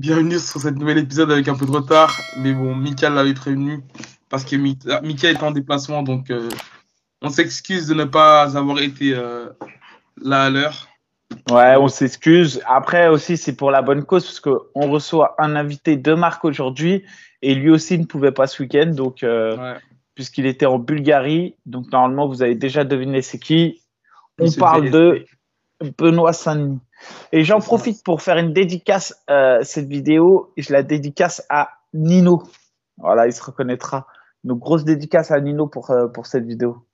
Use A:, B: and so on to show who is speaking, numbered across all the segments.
A: bienvenue sur cet nouvel épisode avec un peu de retard. Mais bon, Mika l'avait prévenu parce que Mika est en déplacement, donc euh, on s'excuse de ne pas avoir été euh, là à l'heure.
B: Ouais, on s'excuse. Après aussi, c'est pour la bonne cause parce qu'on reçoit un invité de marque aujourd'hui et lui aussi ne pouvait pas ce week-end, donc euh, puisqu'il était en Bulgarie. Donc normalement, vous avez déjà deviné c'est qui. On parle de Benoît saint Et j'en profite pour faire une dédicace euh, cette vidéo. Je la dédicace à Nino. Voilà, il se reconnaîtra. Une grosse dédicace à Nino pour, euh, pour cette vidéo.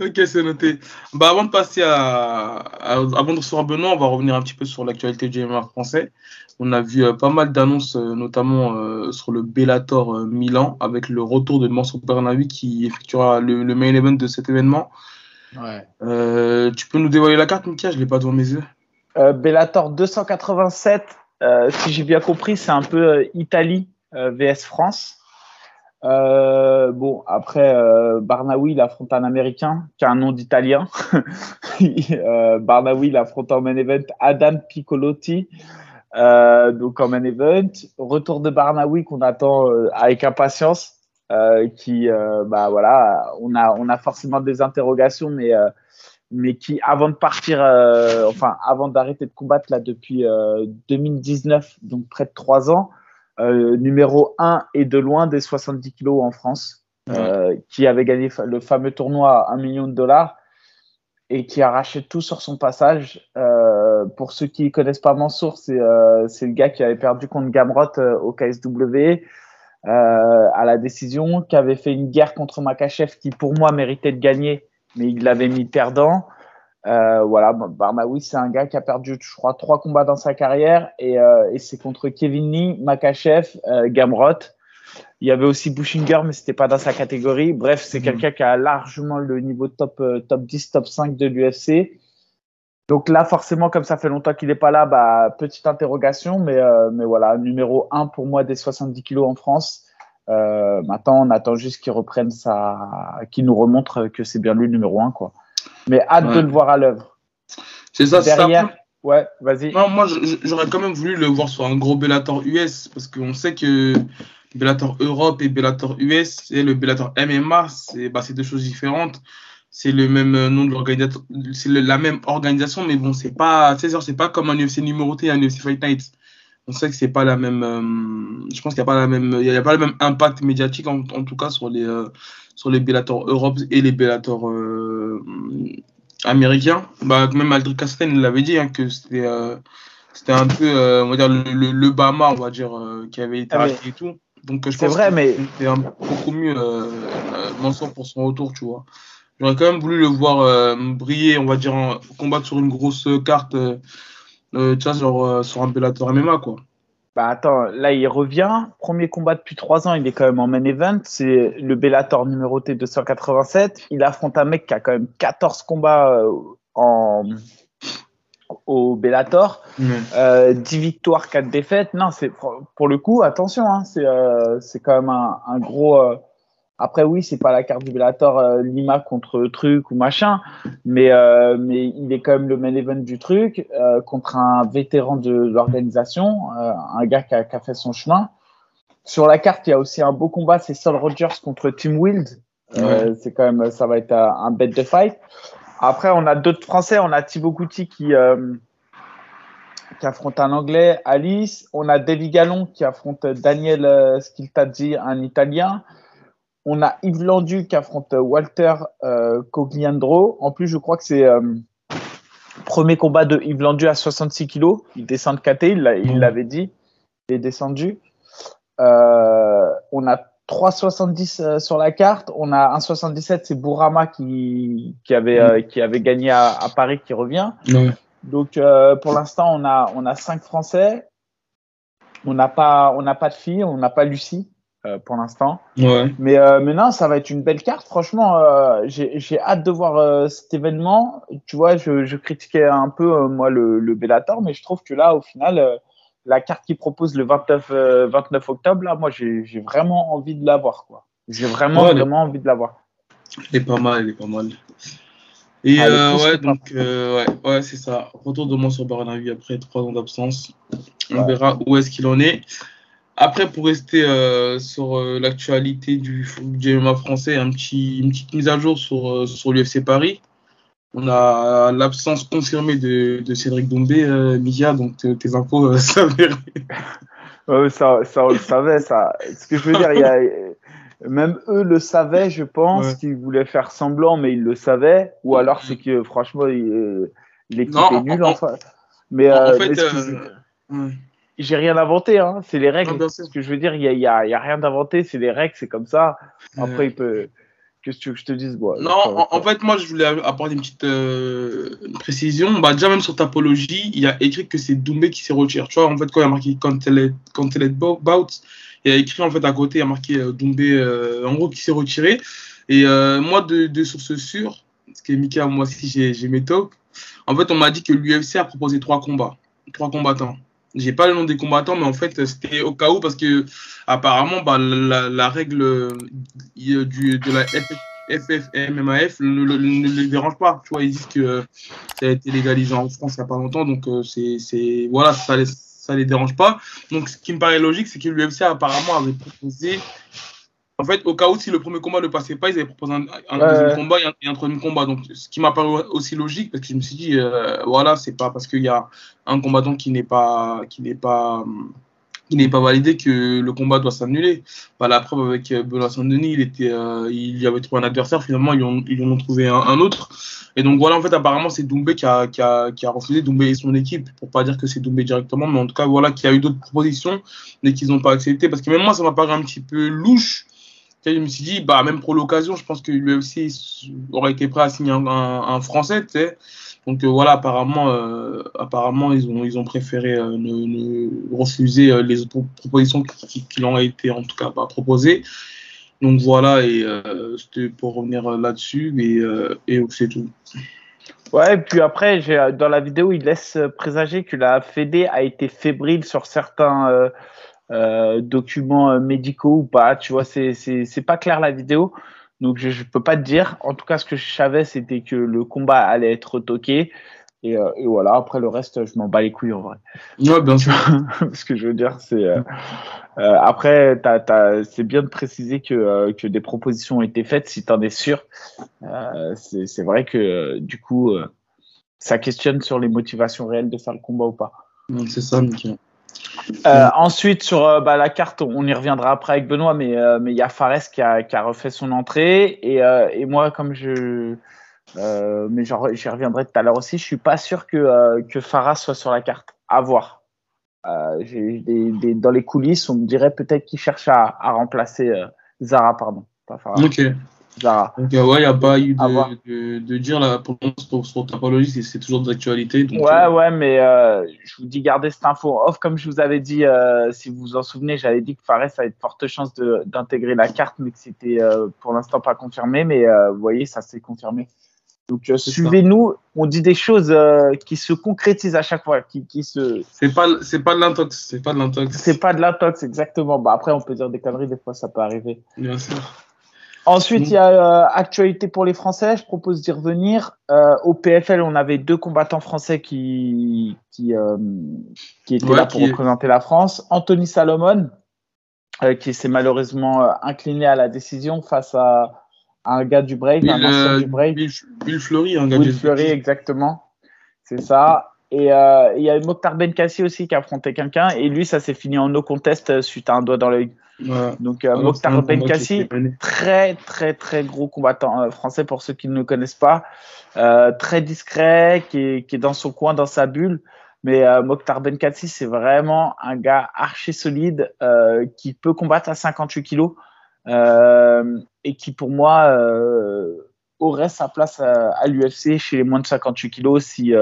A: Ok, c'est noté. Bah, avant de passer à, avant de recevoir Benoît, on va revenir un petit peu sur l'actualité du MMA français. On a vu euh, pas mal d'annonces, euh, notamment euh, sur le Bellator Milan, avec le retour de Mansour Bernawi qui effectuera le, main event de cet événement. Ouais. tu peux nous dévoiler la carte, Mika? Je l'ai pas devant mes yeux.
B: Bellator 287, si j'ai bien compris, c'est un peu Italie vs France. Euh, bon, après, euh, Barnaoui, il affronte un Américain qui a un nom d'italien. euh, Barnaoui, il affronte en main event Adam Piccolotti. Euh, donc en main event, retour de Barnaoui qu'on attend euh, avec impatience. Euh, qui, bah voilà, on a, on a forcément des interrogations, mais, mais qui, avant de partir, enfin, avant d'arrêter de combattre là depuis 2019, donc près de trois ans, euh, numéro 1 et de loin des 70 kilos en France, euh, qui avait gagné le fameux tournoi à 1 million de dollars et qui a arraché tout sur son passage. Euh, pour ceux qui ne connaissent pas Mansour, c'est le gars qui avait perdu contre Gamrot au KSW à la décision, qui avait fait une guerre contre Makachev qui pour moi méritait de gagner, mais il l'avait mis perdant. Euh, voilà, Barnaoui, c'est un gars qui a perdu, je crois, trois combats dans sa carrière et, euh, et c'est contre Kevin Lee, Makachev, euh, Gamrot. Il y avait aussi Bushinger, mais c'était pas dans sa catégorie. Bref, c'est mhm. quelqu'un qui a largement le niveau top, euh, top 10, top 5 de l'UFC. Donc là, forcément, comme ça fait longtemps qu'il n'est pas là, bah, petite interrogation, mais, mais voilà, numéro 1 pour moi des 70 kilos en France. Maintenant, on attend juste qu'il reprenne sa, qu'il nous remontre que c'est bien lui le numéro 1, quoi. Mais hâte de le voir à l'œuvre.
A: C'est ça,
B: Derrière, ça. Ouais, vas-y.
A: Non, moi, j'aurais quand même voulu le voir sur un gros Bellator US parce qu'on sait que Bellator Europe et Bellator US et le Bellator MMA, c'est bah, deux choses différentes. C'est le même nom de l'organisation, c'est la même organisation, mais bon, c'est pas, c'est pas comme un UFC numéroté, un UFC Fight Night. On sait que c'est pas la même, euh, je pense qu'il n'y a pas la même, il y a pas le même impact médiatique en, en tout cas sur les, euh, sur les Bellator Europe et les Bellator euh, américains. Bah, même Aldrich Castagne l'avait dit hein, que c'était c'était un peu on va dire le, le, Bama on va dire qui avait été ah, et tout.
B: Donc je pense vrai, mais
A: c'était beaucoup mieux Mansour pour son retour, tu vois. J'aurais quand même voulu le voir briller, on va dire, combattre sur une grosse carte, tu vois, sur, sur un Bellator MMA, quoi.
B: Bah attends, là il revient. Premier combat depuis trois ans, il est quand même en main event. C'est le Bellator numéroté 287. Il affronte un mec qui a quand même 14 combats euh, en au Bellator. 10 euh, victoires, 4 défaites. Non, c'est pour le coup, attention, hein, c'est euh, quand même un, un gros après, oui, c'est pas la carte du Bellator euh, Lima contre truc ou machin, mais euh, mais il est quand même le main event du truc euh, contre un vétéran de l'organisation, un gars qui a, qui a, fait son chemin. Sur la carte, il y a aussi un beau combat, c'est Sol Rogers contre Tim Wild. C'est quand même, ça va être un bet de fight. Après, on a d'autres Français, on a Thibaut Couty qui qui affronte un Anglais, Alice. On a David Gallon qui affronte Daniel Skiltadzi, un Italien. On a Yves Landu qui affronte Walter euh, Cogliandro. En plus, je crois que c'est euh, premier combat de Yves Landu à 66 kilos. Il descend de KT, il mm. l'avait dit. Il est descendu. Euh, on a 3,70 euh, sur la carte. On a 1,77, c'est Bourama qui, qui, avait, qui avait gagné à, Paris qui revient. Donc, pour l'instant, on a, on a 5 Français. On n'a pas, on n'a pas de filles, on n'a pas Lucie. Euh, pour l'instant. Ouais. Mais, euh, mais non, ça va être une belle carte. Franchement, euh, j'ai hâte de voir cet événement. Tu vois, je, je critiquais un peu, moi, le, le Bellator, mais je trouve que là, au final, la carte qui propose le 29, 29 octobre, là, moi, j'ai vraiment envie de la voir. J'ai vraiment, vraiment envie de la voir.
A: Elle est pas mal, elle est pas mal. Et ah, ouais, donc, ouais, ouais c'est ça. Retour de moi sur Baranavi après trois ans d'absence. On verra où est-ce qu'il en est. Après, pour rester sur l'actualité du, du MMA français, un petit, une petite mise à jour sur, sur l'UFC Paris. On a l'absence confirmée de, de Cédric Doumbé, euh, Mia, donc tes infos euh, s'avèrent.
B: ouais, ça, ça, on le savait, ça. Ce que je veux dire, il y a, même eux le savaient, je pense, qu'ils voulaient faire semblant, mais ils le savaient. Ou alors, c'est que franchement, l'équipe est nulle. Mais, en, euh, fait, euh, j'ai rien inventé, hein. c'est les règles. ce que je veux dire, il n'y a, y a, y a, rien d'inventé, c'est les règles, c'est comme ça. Après, il peut. Qu'est-ce que tu veux que je te dise
A: Non, en, fait, moi, je voulais apporter une petite euh, précision. Bah, déjà, même sur Tapologie, il y a écrit que c'est Doumbé qui s'est retiré. Tu vois, en fait, quand il y a marqué est bout, il y a écrit en fait à côté, il y a marqué euh, Doumbé, euh, en gros, qui s'est retiré. Et moi, de, de sources sûres, parce que Mika, moi aussi, j'ai mes talks. En fait, on m'a dit que l'UFC a proposé trois combats, trois combattants. J'ai pas le nom des combattants, mais en fait, c'était au cas où parce que apparemment, bah, la, règle euh, du, de la FFMMAF ne, les dérange pas. Tu vois, ils disent que ça a été légalisé en France il n'y a pas longtemps, donc euh, c'est voilà, ça les, ça les dérange pas. Donc, ce qui me paraît logique, c'est que l'UFC apparemment avait proposé en fait, au cas où si le premier combat ne passait pas, ils avaient proposé un, deuxième combat et un, troisième combat. Donc, ce qui m'a paru aussi logique, parce que je me suis dit, euh, voilà, c'est pas parce qu'il y a un combattant qui n'est pas, qui n'est pas, qui n'est pas validé que le combat doit s'annuler. Bah, la preuve avec euh, Benoît Saint-Denis, il était, euh, il y avait trouvé un adversaire. Finalement, ils ont, ils ont trouvé un, autre. Et donc voilà, en fait, apparemment, c'est Doumbé qui a, qui a, qui a refusé Doumbé et son équipe, pour pas dire que c'est Doumbé directement, mais en tout cas, voilà, qu'il y a eu d'autres propositions, mais qu'ils n'ont pas accepté. Parce que même moi, ça m'a paru un petit peu louche je me suis dit, bah, même pour l'occasion, je pense que aussi aurait été prêt à signer un, Français. Donc euh, voilà, apparemment, euh, apparemment ils, ont, ils ont préféré euh, ne, refuser les propositions qui, qui, ont été en tout cas bah, proposées. Donc voilà, et c'était pour revenir là-dessus, et, et c'est tout.
B: Ouais, et puis après, dans la vidéo, il laisse présager que la Fédé a été fébrile sur certains euh, documents euh, médicaux ou pas. Tu vois, c'est c'est pas clair la vidéo. Donc je, je peux pas te dire. En tout cas, ce que je savais, c'était que le combat allait être toqué. Et, euh, et, voilà, après le reste, je m'en bats les couilles en vrai.
A: Ouais, bien sûr.
B: ce que je veux dire, c'est. Euh, euh après, c'est bien de préciser que, que des propositions ont été faites si tu en es sûr. c'est vrai que du coup, ça questionne sur les motivations réelles de faire le combat ou pas.
A: C'est ça, Mickey.
B: Euh, ensuite, sur euh, bah, la carte, on y reviendra après avec Benoît, mais euh, mais il y a Fares qui a, qui a refait son entrée et, et moi, comme je mais j'y reviendrai tout à l'heure aussi, je suis pas sûr que que soit sur la carte. À voir. Des, des, dans les coulisses, on me dirait peut-être qu'il cherche à, à remplacer Zara, pardon.
A: Pas Faras. Ok. Donc, ouais, il n'y a pas eu de, de, dire là, pour sur, Tapologie, c'est toujours d'actualité.
B: Ouais, euh, ouais, mais euh, je vous dis, gardez cette info off. Comme je vous avais dit, euh, si vous vous en souvenez, j'avais dit que Fares avait de fortes chances d'intégrer la carte, mais que c'était pour l'instant pas confirmé. Mais vous voyez, ça s'est confirmé. Donc, suivez-nous. On dit des choses qui se concrétisent à chaque fois. Qui, qui se...
A: C'est pas, c'est pas de l'intox. C'est pas de l'intox.
B: C'est pas de l'intox, exactement. Bah, après, on peut dire des conneries, des fois, ça peut arriver.
A: Bien sûr.
B: Ensuite, il y a euh, actualité pour les Français. Je propose d'y revenir. Euh, au PFL, on avait deux combattants français qui qui, euh, qui étaient là pour représenter la France. Anthony Salomon, qui s'est malheureusement incliné à la décision face à, un gars du break, un
A: ancien du break. Bill, Fleury, un gars
B: Bill Fleury, exactement. C'est ça. Et il y a Mokhtar Benkassi aussi qui a affronté quelqu'un. Et lui, ça s'est fini en no contest suite à un doigt dans l'œil. Donc euh, Mokhtar Benkassi, très très très gros combattant euh, français pour ceux qui ne le connaissent pas, euh, très discret, qui est, qui est, dans son coin, dans sa bulle. Mais euh, Mokhtar Benkassi, c'est vraiment un gars archi solide qui peut combattre à 58 kilos et qui pour moi aurait sa place à, à l'UFC chez les moins de 58 kilos si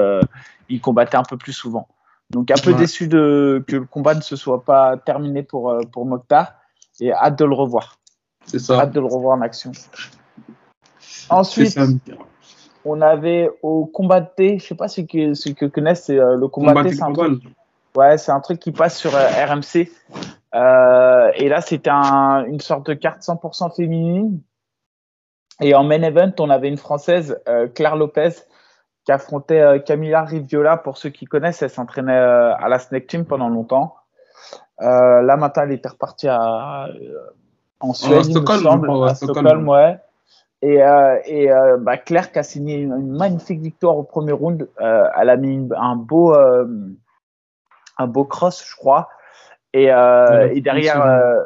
B: il combattait un peu plus souvent. Donc un peu déçu de que le combat ne se soit pas terminé pour pour Mokhtar et hâte de le revoir.
A: C'est ça.
B: Hâte de le revoir en action. Ensuite, on avait au combat de thé, je sais pas ce que ce que connaissent, c'est euh, le combat, de thé, c'est un truc. Ouais, c'est un truc qui passe sur euh, RMC. Euh, et là, c'était un, une sorte de carte 100% féminine. Et en main event, on avait une Française, Claire Lopez, qui affrontait Camilla Riviola. Pour ceux qui connaissent, elle s'entraînait à la Snake Team pendant longtemps. Là, maintenant, elle était repartie à, en Suède, il me semble, à Stockholm, ouais. Et, euh, et euh, bah, Claire qui a signé une, magnifique victoire au premier round. Euh, elle a mis un beau, un beau cross, je crois. Et, et derrière,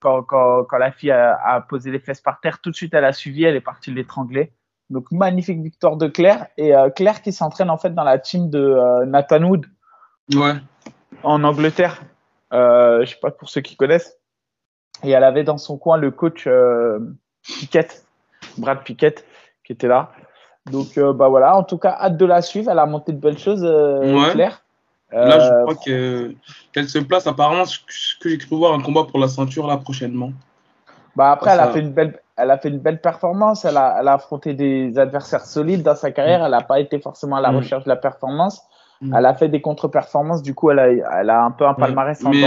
B: quand, quand, quand, la fille a, a, posé les fesses par terre, tout de suite elle a suivi, elle est partie l'étrangler. Donc magnifique victoire de Claire. Et Claire qui s'entraîne en fait dans la team de Nathan Wood.
A: Ouais.
B: En Angleterre. Je sais pas pour ceux qui connaissent. Et elle avait dans son coin le coach Piquette Brad Pickett qui était là. Donc, euh, bah voilà, en tout cas, hâte de la suivre. Elle a monté de belles choses, euh, Claire.
A: Là, je euh, crois qu'elle se place apparemment, ce que j'ai cru voir, un combat pour la ceinture là prochainement.
B: Bah après, elle, a fait une belle, elle a fait une belle performance. Elle a, elle a affronté des adversaires solides dans sa carrière. Elle n'a pas été forcément à la mm. recherche de la performance. Mm. Elle a fait des contre-performances. Du coup, elle a, elle a un peu un palmarès en
A: Mais,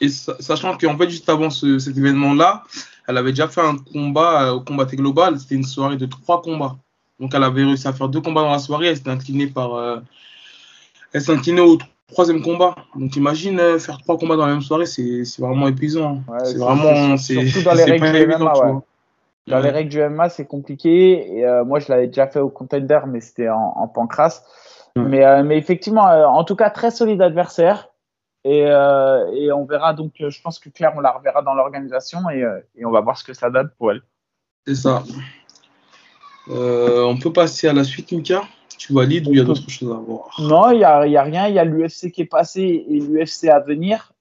A: et sachant qu'en fait, juste avant cet événement-là, elle avait déjà fait un combat euh, au combat global. C'était une soirée de trois combats. Donc, elle avait réussi à faire deux combats dans la soirée. Elle s'est inclinée par. Euh, elle s'est inclinée au troisième combat. Donc, imagine euh, faire trois combats dans la même soirée, c'est vraiment épuisant. c'est vraiment.
B: Surtout dans les règles du MMA. Dans les règles du MMA, c'est compliqué. Et, moi, je l'avais déjà fait au contender, mais c'était en, en pancras. Mais, mais effectivement, en tout cas, très solide adversaire. Euh, et, on verra donc, euh, je pense que Claire, on la reverra dans l'organisation euh, et, on va voir ce que ça donne pour elle.
A: C'est ça. on peut passer à la suite, Mika? Tu valides ou il y a d'autres choses à voir?
B: Non, il n'y a, y a, rien. Il y a l'UFC qui est passé et l'UFC à venir.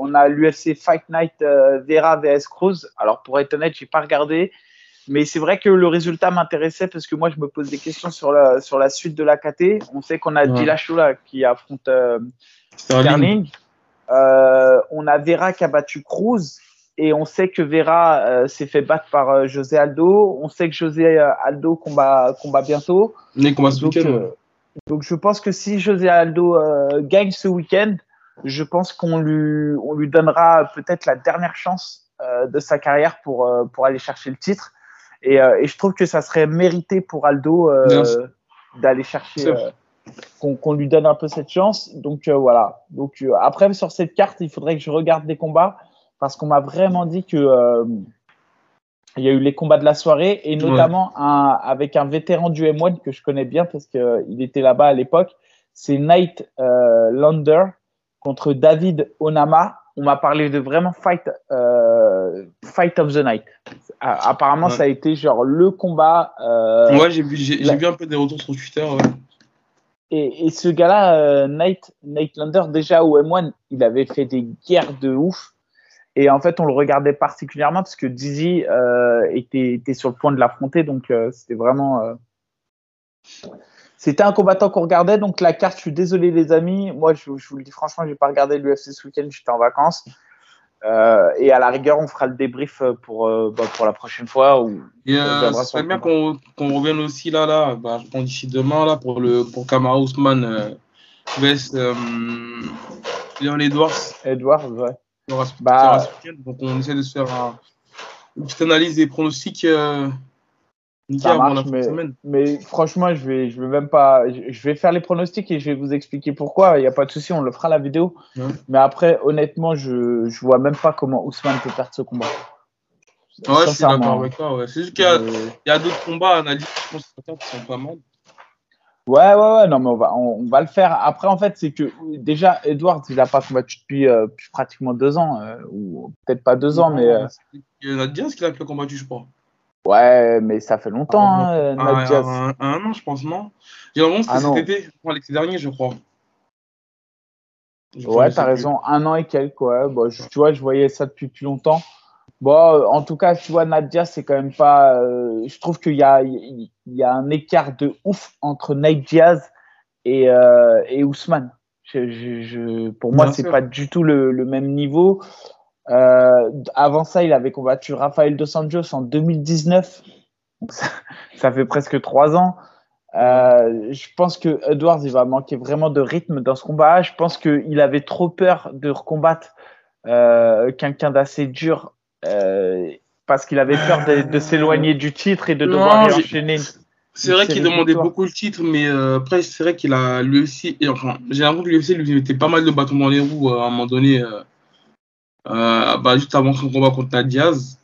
B: on a l'UFC Fight Night Vera vs Cruz. Alors, pour être honnête, je n'ai pas regardé. Mais c'est vrai que le résultat m'intéressait parce que moi, je me pose des questions sur la, sur la suite de la KT. On sait qu'on a ouais. qui affronte Sterling. Euh, on a Vera qui a battu Cruz et on sait que Vera euh, s'est fait battre par euh, José Aldo. On sait que José Aldo combat, combat bientôt.
A: combat ce donc,
B: donc je pense que si José Aldo gagne ce week-end, je pense qu'on lui, on lui donnera peut-être la dernière chance de sa carrière pour, pour aller chercher le titre. Et, et, je trouve que ça serait mérité pour Aldo d'aller chercher qu'on lui donne un peu cette chance. Donc euh, voilà. Donc euh, après sur cette carte, il faudrait que je regarde des combats parce qu'on m'a vraiment dit que euh, il y a eu les combats de la soirée et notamment un, avec un vétéran du M1 que je connais bien parce qu'il était là-bas à l'époque. C'est Nate Lander contre David Onama. On m'a parlé de vraiment fight, fight of the night. Apparemment, ça a été genre le combat.
A: ouais, j'ai vu, vu un peu des retours sur Twitter.
B: Et, et, ce gars-là, euh, Nate, Nate Lander, déjà au M1, il avait fait des guerres de ouf. Et en fait, on le regardait particulièrement parce que Dizzy euh, était, était, sur le point de l'affronter. Donc, euh, c'était vraiment. C'était un combattant qu'on regardait. Donc, la carte, je suis désolé, les amis. Moi, je, je vous le dis franchement, j'ai pas regardé l'UFC ce week-end. J'étais en vacances. Euh, et à la rigueur, on fera le débrief pour, euh, bah, pour la prochaine fois. Où
A: et euh, serait bien qu'on revienne aussi là, là bah, je pense d'ici demain là, pour, le, pour Kamara Ousmane euh, vs Leon Edwards.
B: Edwards, ouais.
A: Bah, donc on essaie de se faire un, une petite analyse des pronostics. Euh,
B: ça marche, mais, franchement, je vais, je vais même pas. Je vais faire les pronostics et je vais vous expliquer pourquoi. Il n'y a pas de souci, on le fera la vidéo. Mais après, honnêtement, je, je vois même pas comment Ousmane peut perdre ce combat.
A: Ouais, je suis d'accord avec toi. Ouais. C'est juste qu'il y a, a d'autres combats à analyser, je pense, qui sont pas mal.
B: Ouais, ouais, ouais, non, mais on va, on, va le faire. Après, en fait, c'est que déjà, Edward, il n'a pas combattu depuis, euh, pratiquement deux ans, euh, ou peut-être pas deux ans, mais. Euh...
A: Il y en a bien ce qu'il a combattu, je crois.
B: Ouais, mais ça fait longtemps, ah, hein,
A: un, un, an, je pense, non? Généralement, c'était ah, cet été, l'été dernier, je crois.
B: Je ouais, t'as raison, un an et quelques, ouais. Bon, tu vois, je voyais ça depuis plus longtemps. Bon, en tout cas, tu vois, Nadia, c'est quand même pas. Euh, je trouve qu'il y a, il y a un écart de ouf entre Nate Diaz et, euh, et Ousmane. Je, je, pour moi, c'est pas du tout le, le même niveau. Euh, avant ça, il avait combattu Rafael Dos Anjos en 2019. Ça, ça, fait presque trois ans. Euh, je pense que Edwards, il va manquer vraiment de rythme dans ce combat. Je pense qu'il avait trop peur de recombattre euh, quelqu'un d'assez dur. Parce qu'il avait peur de, s'éloigner du titre et de devoir enchaîner.
A: C'est vrai qu'il demandait beaucoup le titre, mais après, c'est vrai qu'il a l'UFC. Enfin, j'ai l'impression que l'UFC lui mettait pas mal de bâtons dans les roues à un moment donné, bah, juste avant son combat contre Diaz.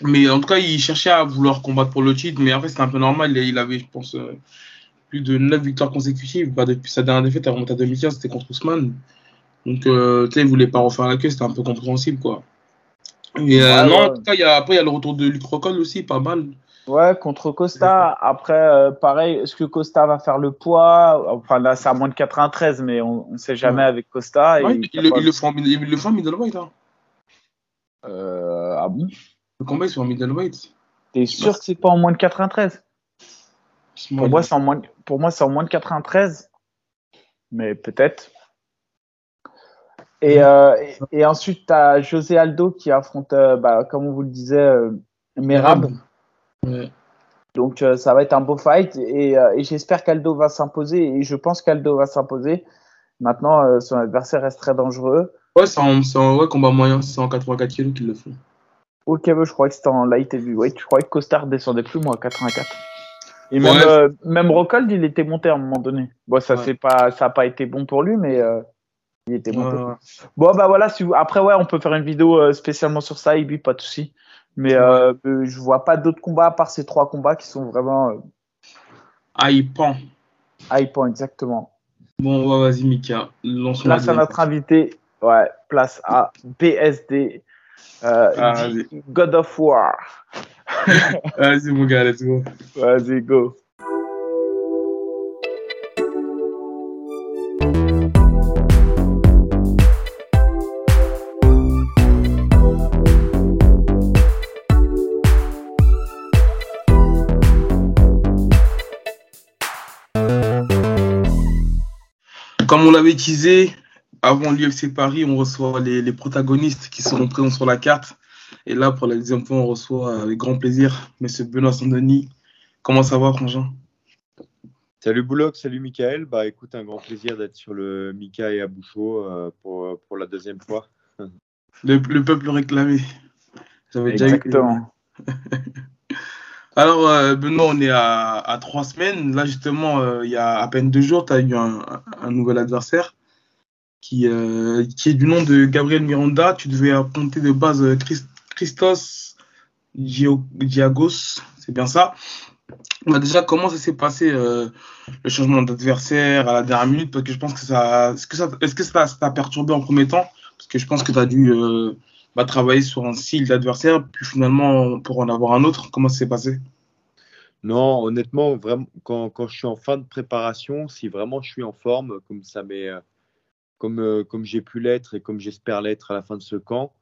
A: Mais en tout cas, il cherchait à vouloir combattre pour le titre, mais après, c'était un peu normal. Il avait, je pense, plus de 9 victoires consécutives. Bah, depuis sa dernière défaite, à remonté à 2015, c'était contre Ousmane. Donc, tu sais, il voulait pas refaire la queue, c'était un peu compréhensible, quoi. Mais non, en tout cas, y a, après, il y a le retour de Luc Rocol aussi, pas mal.
B: Ouais, contre Costa. Après, euh, pareil, est-ce que Costa va faire le poids? Enfin, là, c'est à moins de 93, mais on ne sait jamais avec Costa.
A: il, il, le fait en, middleweight. Hein.
B: Euh, ah bon?
A: Le combat, c'est en middleweight.
B: T'es sûr que c'est pas en moins de 93 pour moi, c'est en moins, pour moi, c'est en moins de 93. Mais peut-être. Et, euh, et, ensuite, tu as José Aldo qui affronte, bah, comme on vous le disait, Merab. Donc euh, ça va être un beau fight et, euh, et j'espère qu'Aldo va s'imposer et je pense qu'Aldo va s'imposer. Maintenant, euh, son adversaire reste très dangereux.
A: Ouais, c'est un, ouais, combat moyen, c'est en 84 kg qu'il le fait.
B: Ok, je crois que c'était en light heavyweight. Je croyais que Costard descendait plus, moi, à 84. Et même, même Rockhold, il était monté à un moment donné. Bon, ça n'a pas, ça a pas été bon pour lui, mais il était monté. Bon, bah voilà, si après, ouais, on peut faire une vidéo spécialement sur ça, Ibi, pas de souci. Mais euh, je vois pas d'autres combats à part ces trois combats qui sont vraiment. Euh...
A: Hypant.
B: Hypant, exactement.
A: Bon, vas-y, Mika.
B: Place à notre invité. Ouais, place à BSD. Euh, God of War.
A: vas-y, mon gars, let's go.
B: Vas-y, go.
A: Comme on l'avait teasé, avant l'UFC Paris, on reçoit les, protagonistes qui seront présents sur la carte. Et là, pour la deuxième fois, on reçoit avec grand plaisir M. Benoît Saint-Denis. Comment ça va, Frangin?
C: Salut Bouloc, salut Michael. Bah écoute, un grand plaisir d'être sur le Mika et Aboucho euh, pour, pour la deuxième fois.
A: Le, peuple réclamé.
B: Exactement.
A: Alors, euh, Benoît, on est à, trois semaines. Là, justement, euh, il y a à peine deux jours, tu as eu un, nouvel adversaire qui, euh, qui est du nom de Gabriel Miranda. Tu devais affronter de base Christos Diagos, c'est bien ça. Bah, déjà, comment ça s'est passé le changement d'adversaire à la dernière minute? Parce que je pense que ça. Est-ce que ça est-ce que ça t'a perturbé en premier temps? Parce que je pense que tu as dû bah, travailler sur un style d'adversaire, puis finalement, pour en avoir un autre, comment ça s'est passé?
C: Non, honnêtement, vraiment, quand, quand, je suis en fin de préparation, si vraiment je suis en forme, comme ça m'est, euh, comme, euh, comme j'ai pu l'être et comme j'espère l'être à la fin de ce camp,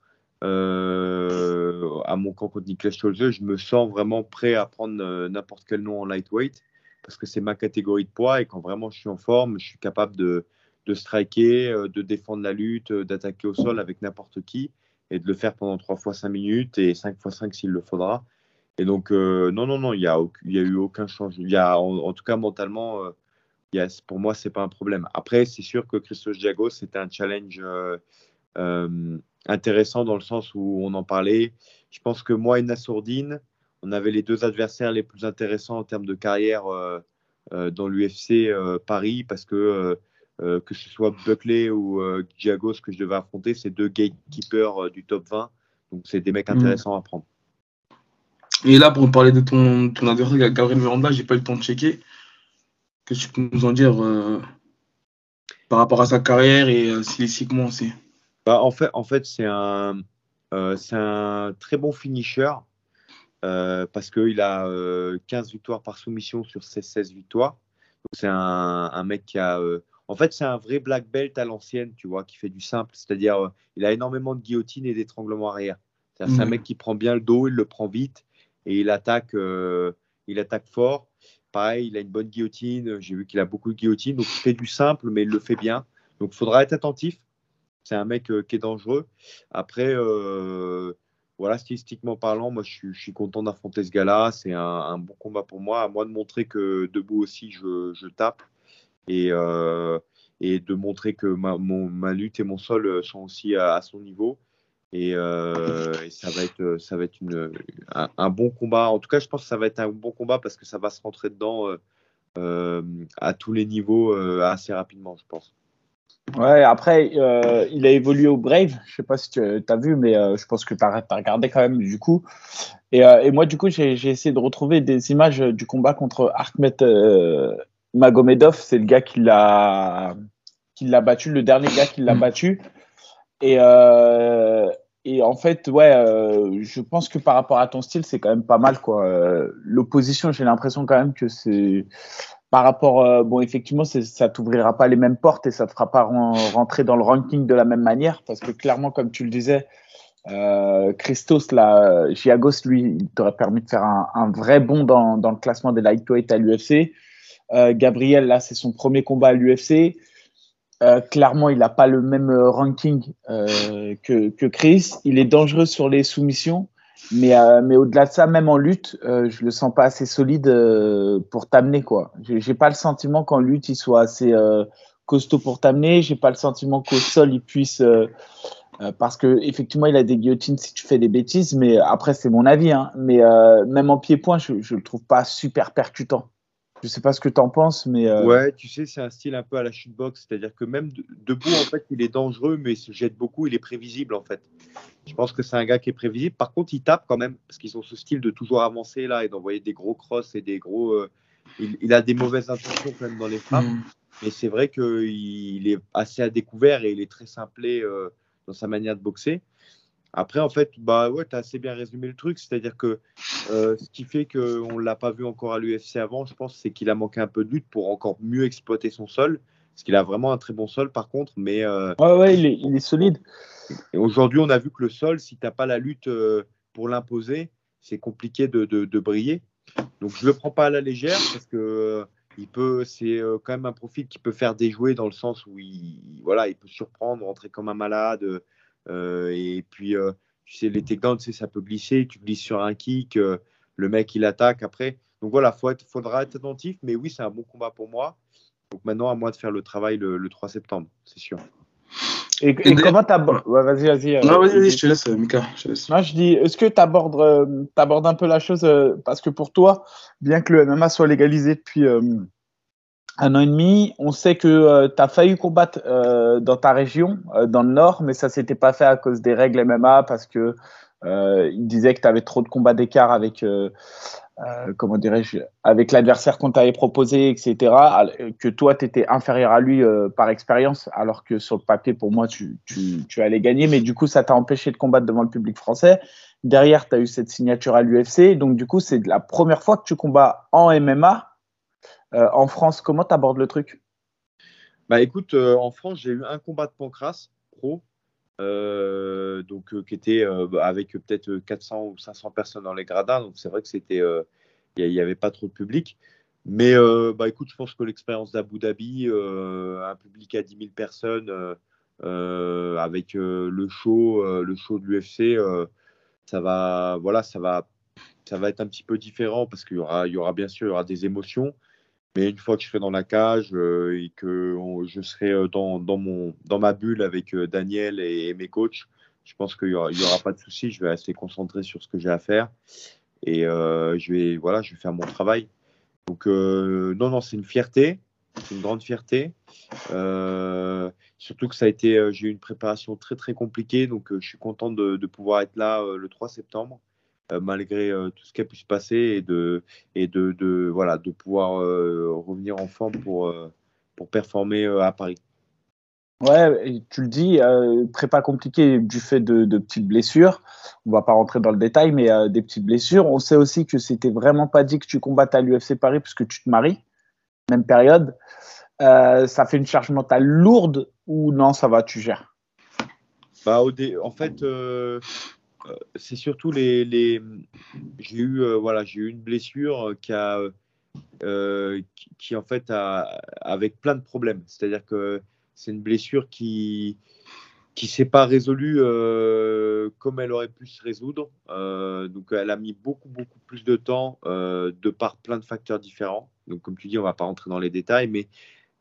C: euh, à mon camp contre Niklas Scholze, je me sens vraiment prêt à prendre n'importe quel nom en lightweight parce que c'est ma catégorie de poids et quand vraiment je suis en forme, je suis capable de, de striker, de défendre la lutte, d'attaquer au sol avec n'importe qui et de le faire pendant 3 fois 5 minutes et 5 fois 5 s'il le faudra. Et donc, euh, non, non, non, il n'y a, a eu aucun changement. Y a, en, tout cas, mentalement, euh, pour moi, ce n'est pas un problème. Après, c'est sûr que Christos Diago, c'était un challenge euh, intéressant dans le sens où on en parlait. Je pense que moi et Nassourdine, on avait les deux adversaires les plus intéressants en termes de carrière dans l'UFC Paris parce que euh, que ce soit Buckley ou euh, Diagos que je devais affronter, c'est deux gatekeepers euh, du top 20. Donc, c'est des mecs mm. intéressants à prendre.
A: Et là, pour parler de ton, ton adversaire, Gabriel Miranda, j'ai pas eu le temps de checker. Qu'est-ce que tu peux nous en dire par rapport à sa carrière et stylistiquement aussi?
C: Bah, En fait, en fait c'est un, un très bon finisher parce qu'il a 15 victoires par soumission sur ses 16 victoires. c'est un, un, mec qui a en fait, c'est un vrai black belt à l'ancienne, tu vois, qui fait du simple. C'est-à-dire, euh, il a énormément de guillotine et d'étranglement arrière. C'est un mhm. mec qui prend bien le dos, il le prend vite et il attaque, euh, il attaque fort. Pareil, il a une bonne guillotine. J'ai vu qu'il a beaucoup de guillotine. Donc, il fait du simple, mais il le fait bien. Donc, il faudra être attentif. C'est un mec euh, qui est dangereux. Après, voilà, stylistiquement parlant, moi, je suis, content d'affronter ce gars-là. C'est un, bon combat pour moi. À moi de montrer que debout aussi, je tape et, euh, et de montrer que ma, lutte et mon sol euh, sont aussi à, son niveau. Et, ça va être, ça va être un, bon combat. En tout cas, je pense que ça va être un bon combat parce que ça va se rentrer dedans à tous les niveaux assez rapidement, je pense.
B: Ouais, après, euh, il a évolué au Brave. Je sais pas si tu as vu, mais euh, je pense que tu as, regardé quand même, du coup. Et, euh, et moi, du coup, j'ai essayé de retrouver des images du combat contre Ahmed Magomedov. C'est le gars qui l'a battu, le dernier gars qui l'a mm. battu. Et, et en fait, ouais, je pense que par rapport à ton style, c'est quand même pas mal, quoi. L'opposition, j'ai l'impression quand même que c'est par rapport, euh, bon, effectivement, ça t'ouvrira pas les mêmes portes et ça te fera pas rentrer dans le ranking de la même manière parce que clairement, comme tu le disais, euh, Christos, là, Giagos, lui, il t'aurait permis de faire un, vrai bond dans, le classement des lightweight à l'UFC. Euh, Gabriel, là, c'est son premier combat à l'UFC. clairement, il n'a pas le même ranking que, Chris. Il est dangereux sur les soumissions. Mais, euh, au-delà de ça, même en lutte, euh, je le sens pas assez solide euh, pour t'amener quoi. J'ai pas le sentiment qu'en lutte il soit assez euh, costaud pour t'amener. J'ai pas le sentiment qu'au sol il puisse, parce que effectivement il a des guillotines si tu fais des bêtises. Mais après c'est mon avis. Hein. Mais même en pied-point, je, je le trouve pas super percutant. Je sais pas ce que tu en penses, mais. Euh,
C: ouais, tu sais, c'est un style un peu à la shootbox, c'est-à-dire que même debout, en fait, il est dangereux, mais il se jette beaucoup, il est prévisible, en fait. Je pense que c'est un gars qui est prévisible. Par contre, il tape quand même, parce qu'ils ont ce style de toujours avancer là et d'envoyer des gros crosses et des gros. Euh, il, a des mauvaises intentions quand même dans les frappes, mm. mais c'est vrai qu'il est assez à découvert et il est très simplé euh, dans sa manière de boxer. Après, en fait, bah ouais, tu as assez bien résumé le truc. C'est-à-dire que euh, ce qui fait qu'on ne l'a pas vu encore à l'UFC avant, je pense, c'est qu'il a manqué un peu de lutte pour encore mieux exploiter son sol. Parce qu'il a vraiment un très bon sol, par contre. Mais,
B: euh, ouais, ouais, il est, il est solide.
C: Et aujourd'hui, on a vu que le sol, si tu n'as pas la lutte euh, pour l'imposer, c'est compliqué de, de, de, briller. Donc, je ne le prends pas à la légère parce que il peut, c'est quand même un profil qui peut faire déjouer dans le sens où il, voilà, il peut surprendre, rentrer comme un malade. Euh, et puis, euh, tu sais, les takedowns, tu sais, ça peut glisser. Tu glisses sur un kick, euh, le mec, il attaque après. Donc voilà, il faudra être attentif. Mais oui, c'est un bon combat pour moi. Donc maintenant, à moi de faire le travail le, 3 septembre, c'est sûr.
B: Et, comment tu abordes ouais, Vas-y, vas-y.
A: non, vas-y, vas je te laisse, Mika.
B: Je, je dis, est-ce que tu abordes, abordes, un peu la chose Parce que pour toi, bien que le MMA soit légalisé depuis un an et demi. On sait que euh, tu as failli combattre euh, dans ta région, euh, dans le nord, mais ça s'était pas fait à cause des règles MMA parce que il disait que tu avais trop de combats d'écart avec comment dirais-je avec l'adversaire qu'on t'avait proposé, etc. Que toi tu étais inférieur à lui par expérience, alors que sur le papier pour moi tu, tu, tu allais gagner, mais du coup ça t'a empêché de combattre devant le public français. Derrière, tu as eu cette signature à l'UFC, donc du coup c'est la première fois que tu combats en MMA euh, en France, comment tu abordes le truc?
C: Bah écoute, euh, en France, j'ai eu un combat de pancras pro, euh, donc qui était bah, avec peut-être 400 ou 500 personnes dans les gradins. Donc c'est vrai que c'était, il n'y avait pas trop de public. Mais bah écoute, je pense que l'expérience d'Abu Dhabi, un public à 10 000 personnes, avec le show, le show de l'UFC, ça va, voilà, ça va, ça va être un petit peu différent parce qu'il y aura, il y aura bien sûr, il y aura des émotions. Mais une fois que je serai dans la cage euh, et que je serai euh, dans, dans, mon, dans ma bulle avec euh, Daniel et, mes coachs, je pense qu'il n'y aura, pas de souci. Je vais rester concentré sur ce que j'ai à faire et je, vais, voilà, je vais faire mon travail. Donc, non, non, c'est une fierté. C'est une grande fierté. surtout que ça a été, j'ai eu une préparation très, très compliquée. Donc, je suis content de, de pouvoir être là le 3 septembre. Euh, malgré euh, tout ce qui a pu se passer et de, et de, de voilà, de pouvoir euh, revenir en forme pour, pour performer à Paris.
B: Ouais, tu le dis, prépa compliqué du fait de, de, petites blessures. On va pas rentrer dans le détail, mais des petites blessures. On sait aussi que c'était vraiment pas dit que tu combattes à l'UFC Paris puisque tu te maries, même période. ça fait une charge mentale lourde ou non, ça va, tu gères?
C: Bah, En fait, euh, c'est surtout les, les... j'ai eu euh, voilà j'ai eu une blessure qui a euh, qui, en fait a avec plein de problèmes. C'est-à-dire que c'est une blessure qui qui s'est pas résolue comme elle aurait pu se résoudre. Donc elle a mis beaucoup beaucoup plus de temps de par plein de facteurs différents. Donc comme tu dis on va pas rentrer dans les détails mais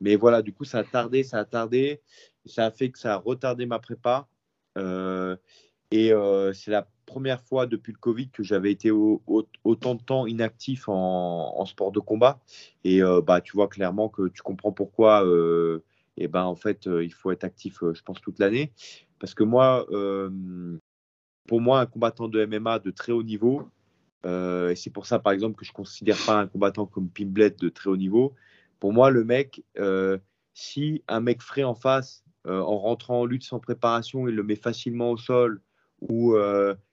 C: mais voilà du coup ça a tardé ça a tardé. Ça a fait que ça a retardé ma prépa Et c'est la première fois depuis le Covid que j'avais été autant de temps inactif en, sport de combat. Et bah, tu vois clairement que tu comprends pourquoi. et ben, en fait, il faut être actif, je pense, toute l'année. Parce que moi, pour moi, un combattant de MMA de très haut niveau, et c'est pour ça, par exemple, que je ne considère pas un combattant comme Pimblet de très haut niveau. Pour moi, le mec, si un mec frais en face, en rentrant en lutte sans préparation, il le met facilement au sol, ou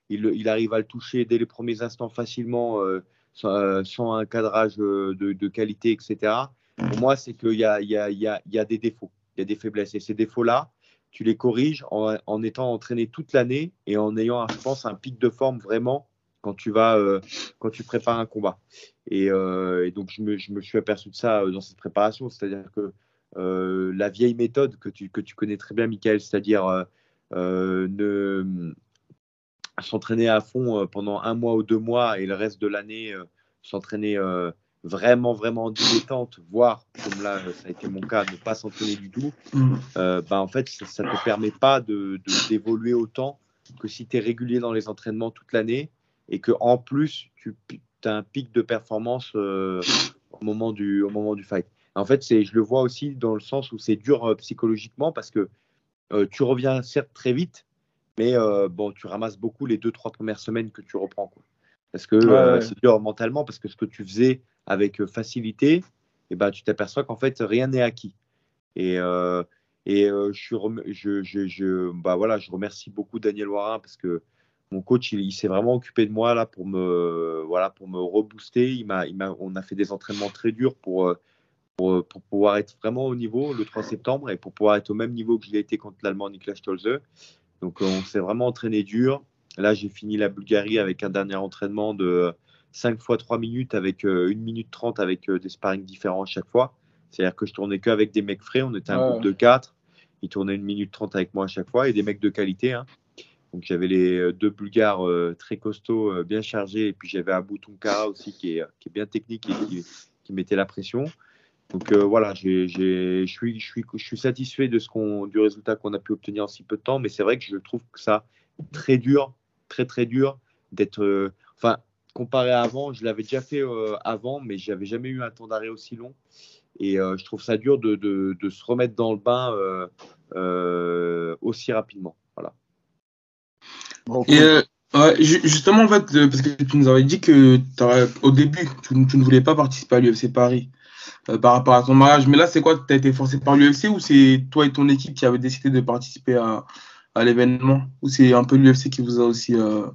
C: il, arrive à le toucher dès les premiers instants facilement, euh, euh, sans, un cadrage euh, de, qualité, etc. Pour moi, c'est qu'il y a, des défauts, il y a des faiblesses. Et ces défauts-là, tu les corriges en, étant entraîné toute l'année et en ayant, je pense, un pic de forme vraiment quand tu vas, quand tu prépares un combat. Et, donc, je me, je me, suis aperçu de ça dans cette préparation, c'est-à-dire que la vieille méthode que tu, que tu connais très bien, Michael, c'est-à-dire ne s'entraîner à fond euh, pendant un mois ou deux mois et le reste de l'année euh, s'entraîner euh, vraiment, vraiment en dilettante, voire, comme là, ça a été mon cas, ne pas s'entraîner du tout, mm. bah, en fait, ça ne te permet pas d'évoluer de, autant que si tu es régulier dans les entraînements toute l'année et que en plus, tu as un pic de performance au, moment du, au moment du fight. En fait, je le vois aussi dans le sens où c'est dur psychologiquement parce que tu reviens certes très vite, mais euh, bon, tu ramasses beaucoup les deux, trois premières semaines que tu reprends. Quoi. Parce que euh, c'est dur mentalement, parce que ce que tu faisais avec euh, facilité, eh ben, tu t'aperçois qu'en fait, rien n'est acquis. Et, et je, suis je, je, je, bah, voilà, je remercie beaucoup Daniel Warin parce que mon coach, il, s'est vraiment occupé de moi là pour me, voilà, pour me rebooster. Il m'a, il m'a, on a fait des entraînements très durs pour, pour, pour, pouvoir être vraiment au niveau le 3 septembre et pour pouvoir être au même niveau que je l'ai été contre l'Allemand Niklas Stolze. Donc on s'est vraiment entraîné dur. Là, j'ai fini la Bulgarie avec un dernier entraînement de 5 fois 3 minutes avec 1 euh, minute 30 avec euh, des sparring différents à chaque fois. C'est-à-dire que je tournais que avec des mecs frais. On était un groupe de 4. Ils tournaient 1 minute 30 avec moi à chaque fois et des mecs de qualité. Hein. Donc j'avais les euh, deux Bulgares très costauds, bien chargés. Et puis j'avais Abou Tonkara aussi qui est, qui est, bien technique et qui, qui mettait la pression. Donc euh, voilà, je, suis, je, je suis satisfait de ce qu'on, du résultat qu'on a pu obtenir en si peu de temps, mais c'est vrai que je trouve que ça très dur, très très dur d'être. Euh, enfin, comparé à avant, je l'avais déjà fait euh, avant, mais j'avais jamais eu un temps d'arrêt aussi long. Et je trouve ça dur de, de, de, se remettre dans le bain aussi rapidement. Voilà.
A: Et justement, en fait, parce que tu nous avais dit que au début, tu, tu, ne voulais pas participer à l'UFC Paris. Euh, par rapport à ton mariage. Mais là, c'est quoi Tu as été forcé par l'UFC ou c'est toi et ton équipe qui avez décidé de participer à, à l'événement? Ou c'est un peu l'UFC qui vous a aussi. Euh,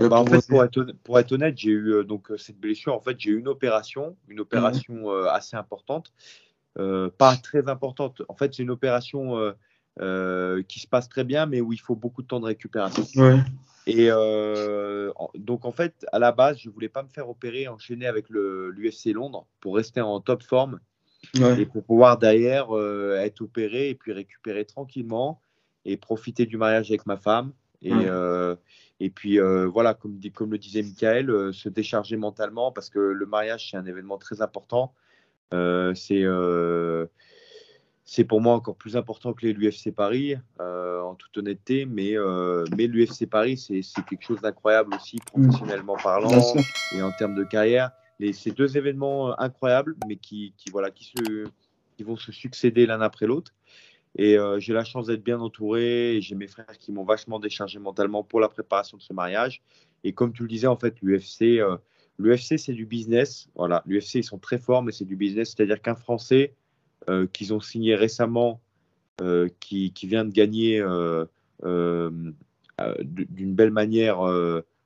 C: euh, bah, en fait, pour être, pour être honnête, j'ai eu donc cette blessure. En fait, j'ai eu une opération, une opération assez importante, pas très importante. En fait, c'est une opération qui se passe très bien, mais où il faut beaucoup de temps de récupération. Ouais. Et euh, donc, en fait, à la base, je ne voulais pas me faire opérer, enchaîner avec l'UFC Londres pour rester en top forme et pour pouvoir derrière euh, être opéré et puis récupérer tranquillement et profiter du mariage avec ma femme. Et, euh, et puis, voilà, comme, comme le disait Michael, se décharger mentalement parce que le mariage, c'est un événement très important. c'est c'est pour moi encore plus important que l'UFC Paris, euh, en toute honnêteté. Mais, euh, mais l'UFC Paris, c'est quelque chose d'incroyable aussi, professionnellement parlant et en termes de carrière. C'est deux événements euh, incroyables, mais qui, qui voilà, qui, se, qui vont se succéder l'un après l'autre. Et j'ai la chance d'être bien entouré. J'ai mes frères qui m'ont vachement déchargé mentalement pour la préparation de ce mariage. Et comme tu le disais, en fait, l'UFC, l'UFC c'est du business. Voilà, l'UFC, ils sont très forts, mais c'est du business. C'est-à-dire qu'un Français qu'ils ont signé récemment, euh, qui, qui, vient de gagner euh, d'une belle manière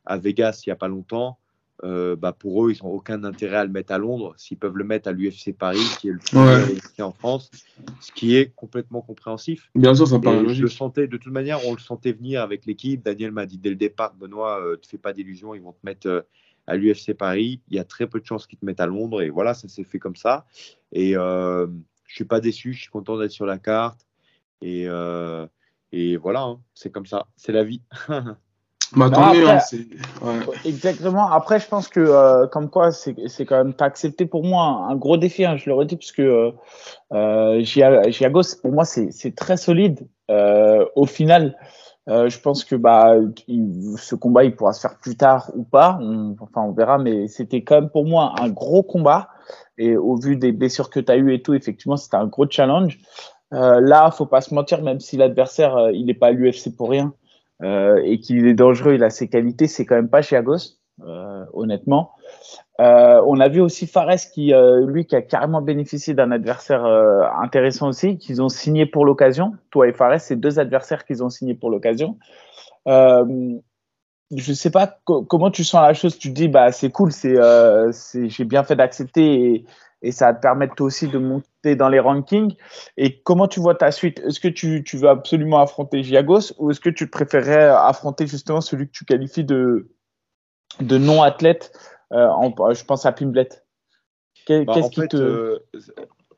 C: à Vegas il n'y a pas longtemps, bah pour eux, ils n'ont aucun intérêt à le mettre à Londres s'ils peuvent le mettre à l'UFC Paris, qui est le plus ouais. en France, ce qui est complètement compréhensif.
A: Bien sûr, ça paraît
C: logique. Le sentais, de toute manière, on le sentait venir avec l'équipe. Daniel m'a dit dès le départ, Benoît, ne te fais pas d'illusions, ils vont te mettre à l'UFC Paris. Il y a très peu de chances qu'ils te mettent à Londres. Et voilà, ça s'est fait comme ça. Et, je suis pas déçu, je suis content d'être sur la carte. Et, euh, et voilà, hein, c'est comme ça, c'est la vie.
B: bah, hein, Exactement. Après, je pense que, euh, comme quoi, c'est quand même pas accepté pour moi un gros défi, hein, je le redis, parce que euh, euh Giago, pour moi, c'est très solide. Au final, Euh, je pense que bah, ce combat, il pourra se faire plus tard ou pas. enfin, on verra, mais c'était quand même pour moi un gros combat. Et au vu des blessures que tu as eues et tout, effectivement, c'était un gros challenge. Euh, là, faut pas se mentir, même si l'adversaire, euh, il n'est pas à l'UFC pour rien euh, et qu'il est dangereux, il a ses qualités, c'est quand même pas Chiagos, euh, honnêtement. Euh, on a vu aussi Fares qui, euh, lui, qui a carrément bénéficié d'un adversaire euh, intéressant aussi, qu'ils ont signé pour l'occasion. Toi et Fares, c'est deux adversaires qu'ils ont signé pour l'occasion. Je sais pas comment tu sens la chose? Tu te dis, bah c'est cool, j'ai bien fait d'accepter et, ça va te permettre toi aussi de monter dans les rankings. Et comment tu vois ta suite? Est-ce que tu, veux absolument affronter Giagos ou est-ce que tu préférerais affronter justement celui que tu qualifies de de non euh, je pense à Pimblet.
C: Bah, qu'est-ce qui te. Euh,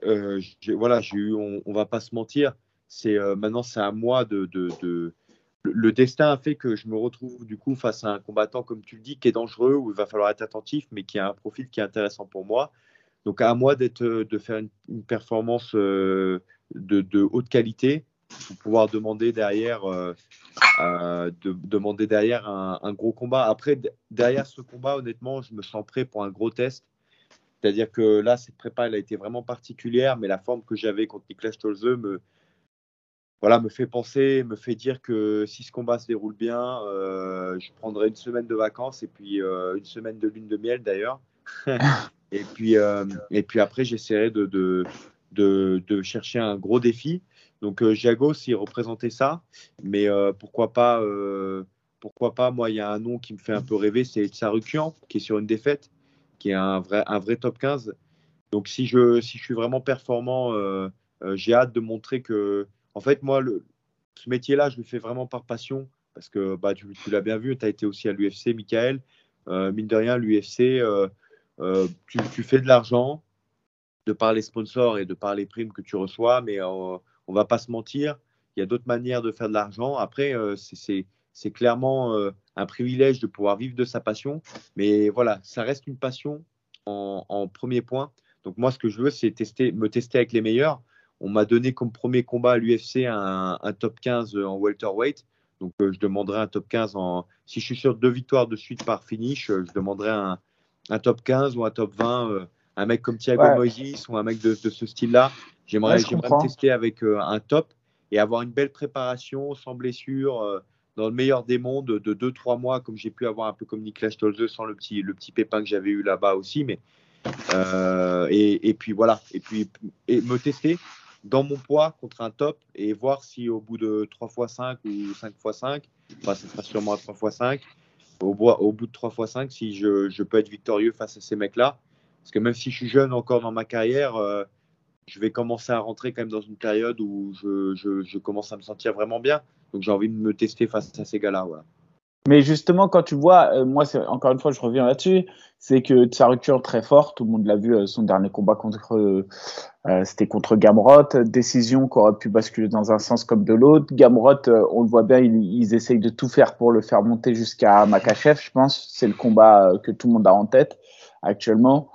C: euh, voilà, j'ai eu, on, on, va pas se mentir, c'est maintenant c'est à moi de, de, le destin a fait que je me retrouve du coup face à un combattant, comme tu le dis, qui est dangereux, où il va falloir être attentif, mais qui a un profil qui est intéressant pour moi. Donc à moi d'être, de faire une, performance de, de, haute qualité pour pouvoir demander derrière, de, demander derrière un, gros combat. Après, derrière ce combat, honnêtement, je me sens prêt pour un gros test. C'est-à-dire que là, cette prépa, elle a été vraiment particulière, mais la forme que j'avais contre Niklas Stolze me, voilà, me fait penser, me fait dire que si ce combat se déroule bien, euh, je prendrai une semaine de vacances et puis euh, une semaine de lune de miel d'ailleurs. et, puis, euh, et puis après, j'essaierai de, de, de, chercher un gros défi. Donc euh, Giago, s'il représentait ça, mais euh, pourquoi pas euh, pourquoi pas Moi, il y a un nom qui me fait un peu rêver, c'est Tsarukian, qui est sur une défaite, qui est un vrai, un vrai top 15. Donc, si je, si je suis vraiment performant, j'ai hâte de montrer que, en fait, moi, ce métier-là, je le fais vraiment par passion, parce que bah, tu, l'as bien vu, tu as été aussi à l'UFC, Michael. mine de rien, l'UFC, tu, tu, fais de l'argent de par les sponsors et de par les primes que tu reçois, mais on va pas se mentir, il y a d'autres manières de faire de l'argent. Après, euh, c'est clairement euh, un privilège de pouvoir vivre de sa passion. Mais voilà, ça reste une passion en, premier point. Donc moi, ce que je veux, c'est tester, me tester avec les meilleurs. On m'a donné comme premier combat à l'UFC un, top 15 en welterweight. Donc euh, je demanderai un top 15 en... Si je suis sur deux victoires de suite par finish, je demanderai un, top 15 ou un top 20. un mec comme Thiago Moïse ou un mec de ce style-là. J'aimerais me tester avec euh, un top et avoir une belle préparation sans blessure, euh, dans le meilleur des mondes, de 2-3 mois, comme j'ai pu avoir un peu comme Niklas Stolze sans le petit, le petit pépin que j'avais eu là-bas aussi. Mais, euh, et, puis voilà, et puis et me tester dans mon poids contre un top et voir si au bout de 3 x 5 ou 5 x 5, enfin, ce sera sûrement 3 x 5, au, au bout de 3 x 5, si je, je, peux être victorieux face à ces mecs-là. Parce que même si je suis jeune encore dans ma carrière, je vais commencer à rentrer quand même dans une période où je, commence à me sentir vraiment bien. Donc j'ai envie de me tester face à ces gars-là.
B: Mais justement, quand tu vois, euh, moi, encore une fois, je reviens là-dessus, c'est que sa rupture très forte, tout le monde l'a vu, euh, son dernier combat contre, euh, c'était contre Gamrot, décision qui aurait pu basculer dans un sens comme de l'autre. Gamrot, on le voit bien, ils, ils, essayent de tout faire pour le faire monter jusqu'à Makachev, je pense. C'est le combat que tout le monde a en tête actuellement.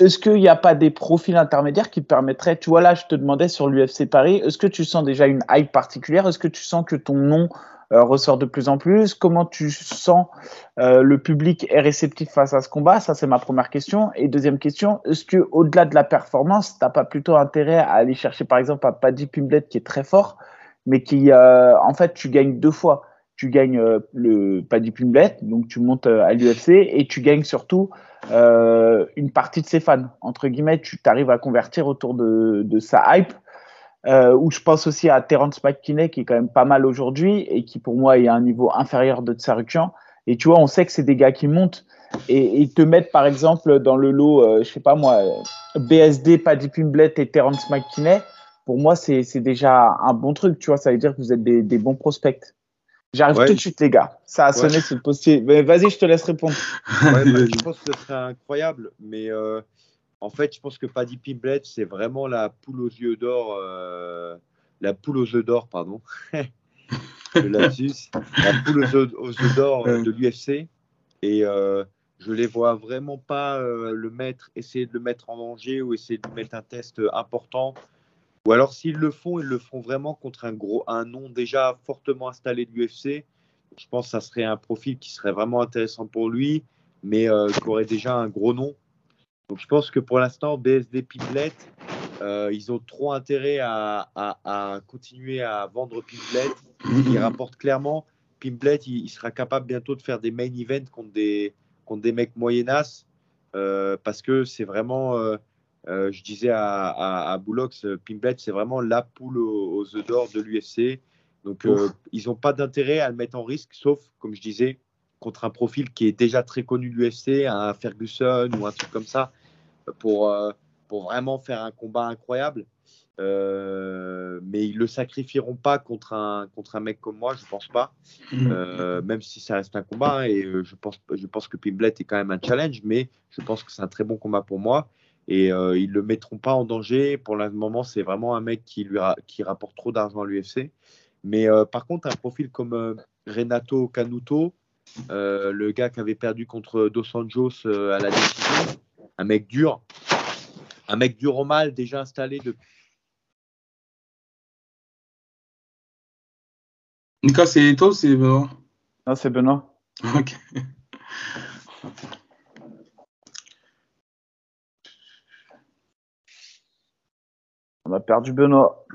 B: Est-ce qu'il n'y a pas des profils intermédiaires qui permettraient, tu vois là, je te demandais sur l'UFC Paris, est-ce que tu sens déjà une hype particulière? Est-ce que tu sens que ton nom euh, ressort de plus en plus? Comment tu sens euh, le public est réceptif face à ce combat? Ça, c'est ma première question. Et deuxième question, est-ce que au-delà de la performance, tu n'as pas plutôt intérêt à aller chercher par exemple un Paddy Pimblet qui est très fort, mais qui, euh, en fait, tu gagnes deux fois? Tu gagnes le Paddy Pimblet, donc tu montes à l'UFC et tu gagnes surtout euh, une partie de ses fans. Entre guillemets, tu t'arrives à convertir autour de, sa hype. Euh, où je pense aussi à Terence McKinney qui est quand même pas mal aujourd'hui et qui pour moi est à un niveau inférieur de Tsarukian. Et tu vois, on sait que c'est des gars qui montent et, te mettent par exemple dans le lot, euh, je sais pas moi, BSD, Paddy Pimblet et Terence McKinney. Pour moi, c'est déjà un bon truc. Tu vois, ça veut dire que vous êtes des bons prospects. J'arrive tout de suite, les gars. Ça a sonné, c'est possible. Mais vas-y, je te laisse répondre.
C: Bah, je pense que ce serait incroyable, mais euh, en fait, je pense que Paddy Pimblet, c'est vraiment la poule aux yeux d'or, euh, la poule aux yeux d'or, pardon. la poule aux yeux, d'or de l'UFC. Et euh, je les vois vraiment pas le mettre, essayer de le mettre en danger ou essayer de mettre un test important. Ou alors s'ils le font, ils le font vraiment contre un gros, un nom déjà fortement installé de l'UFC. Je pense que ça serait un profil qui serait vraiment intéressant pour lui, mais euh, qui aurait déjà un gros nom. Donc je pense que pour l'instant, BSD Pimlet, euh, ils ont trop intérêt à, continuer à vendre Pimblet. Il rapporte clairement. Pimblet, il, sera capable bientôt de faire des main events contre des, contre des mecs moyennas euh, parce que c'est vraiment, euh, euh, je disais à, à, à Boulox, Pimblet, c'est vraiment la poule aux, œufs d'or de l'UFC. Donc, ils n'ont pas d'intérêt à le mettre en risque, sauf, comme je disais, contre un profil qui est déjà très connu de l'UFC, un Ferguson ou un truc comme ça, pour, pour vraiment faire un combat incroyable. Euh, mais ils le sacrifieront pas contre un, contre un mec comme moi, je pense pas. Euh, même si ça reste un combat, hein, et euh, je pense, je pense que Pimblet est quand même un challenge, mais je pense que c'est un très bon combat pour moi. Et ils le mettront pas en danger. Pour le moment, c'est vraiment un mec qui, lui qui rapporte trop d'argent à l'UFC. Mais par contre, un profil comme Renato Canuto, le gars qui avait perdu contre Dos Anjos à la décision, un mec dur, un mec dur au mal, déjà installé depuis.
A: Nika, c'est toi ou c'est Benoît?
B: Non, c'est Benoît.
A: Ok.
B: On a perdu Benoît.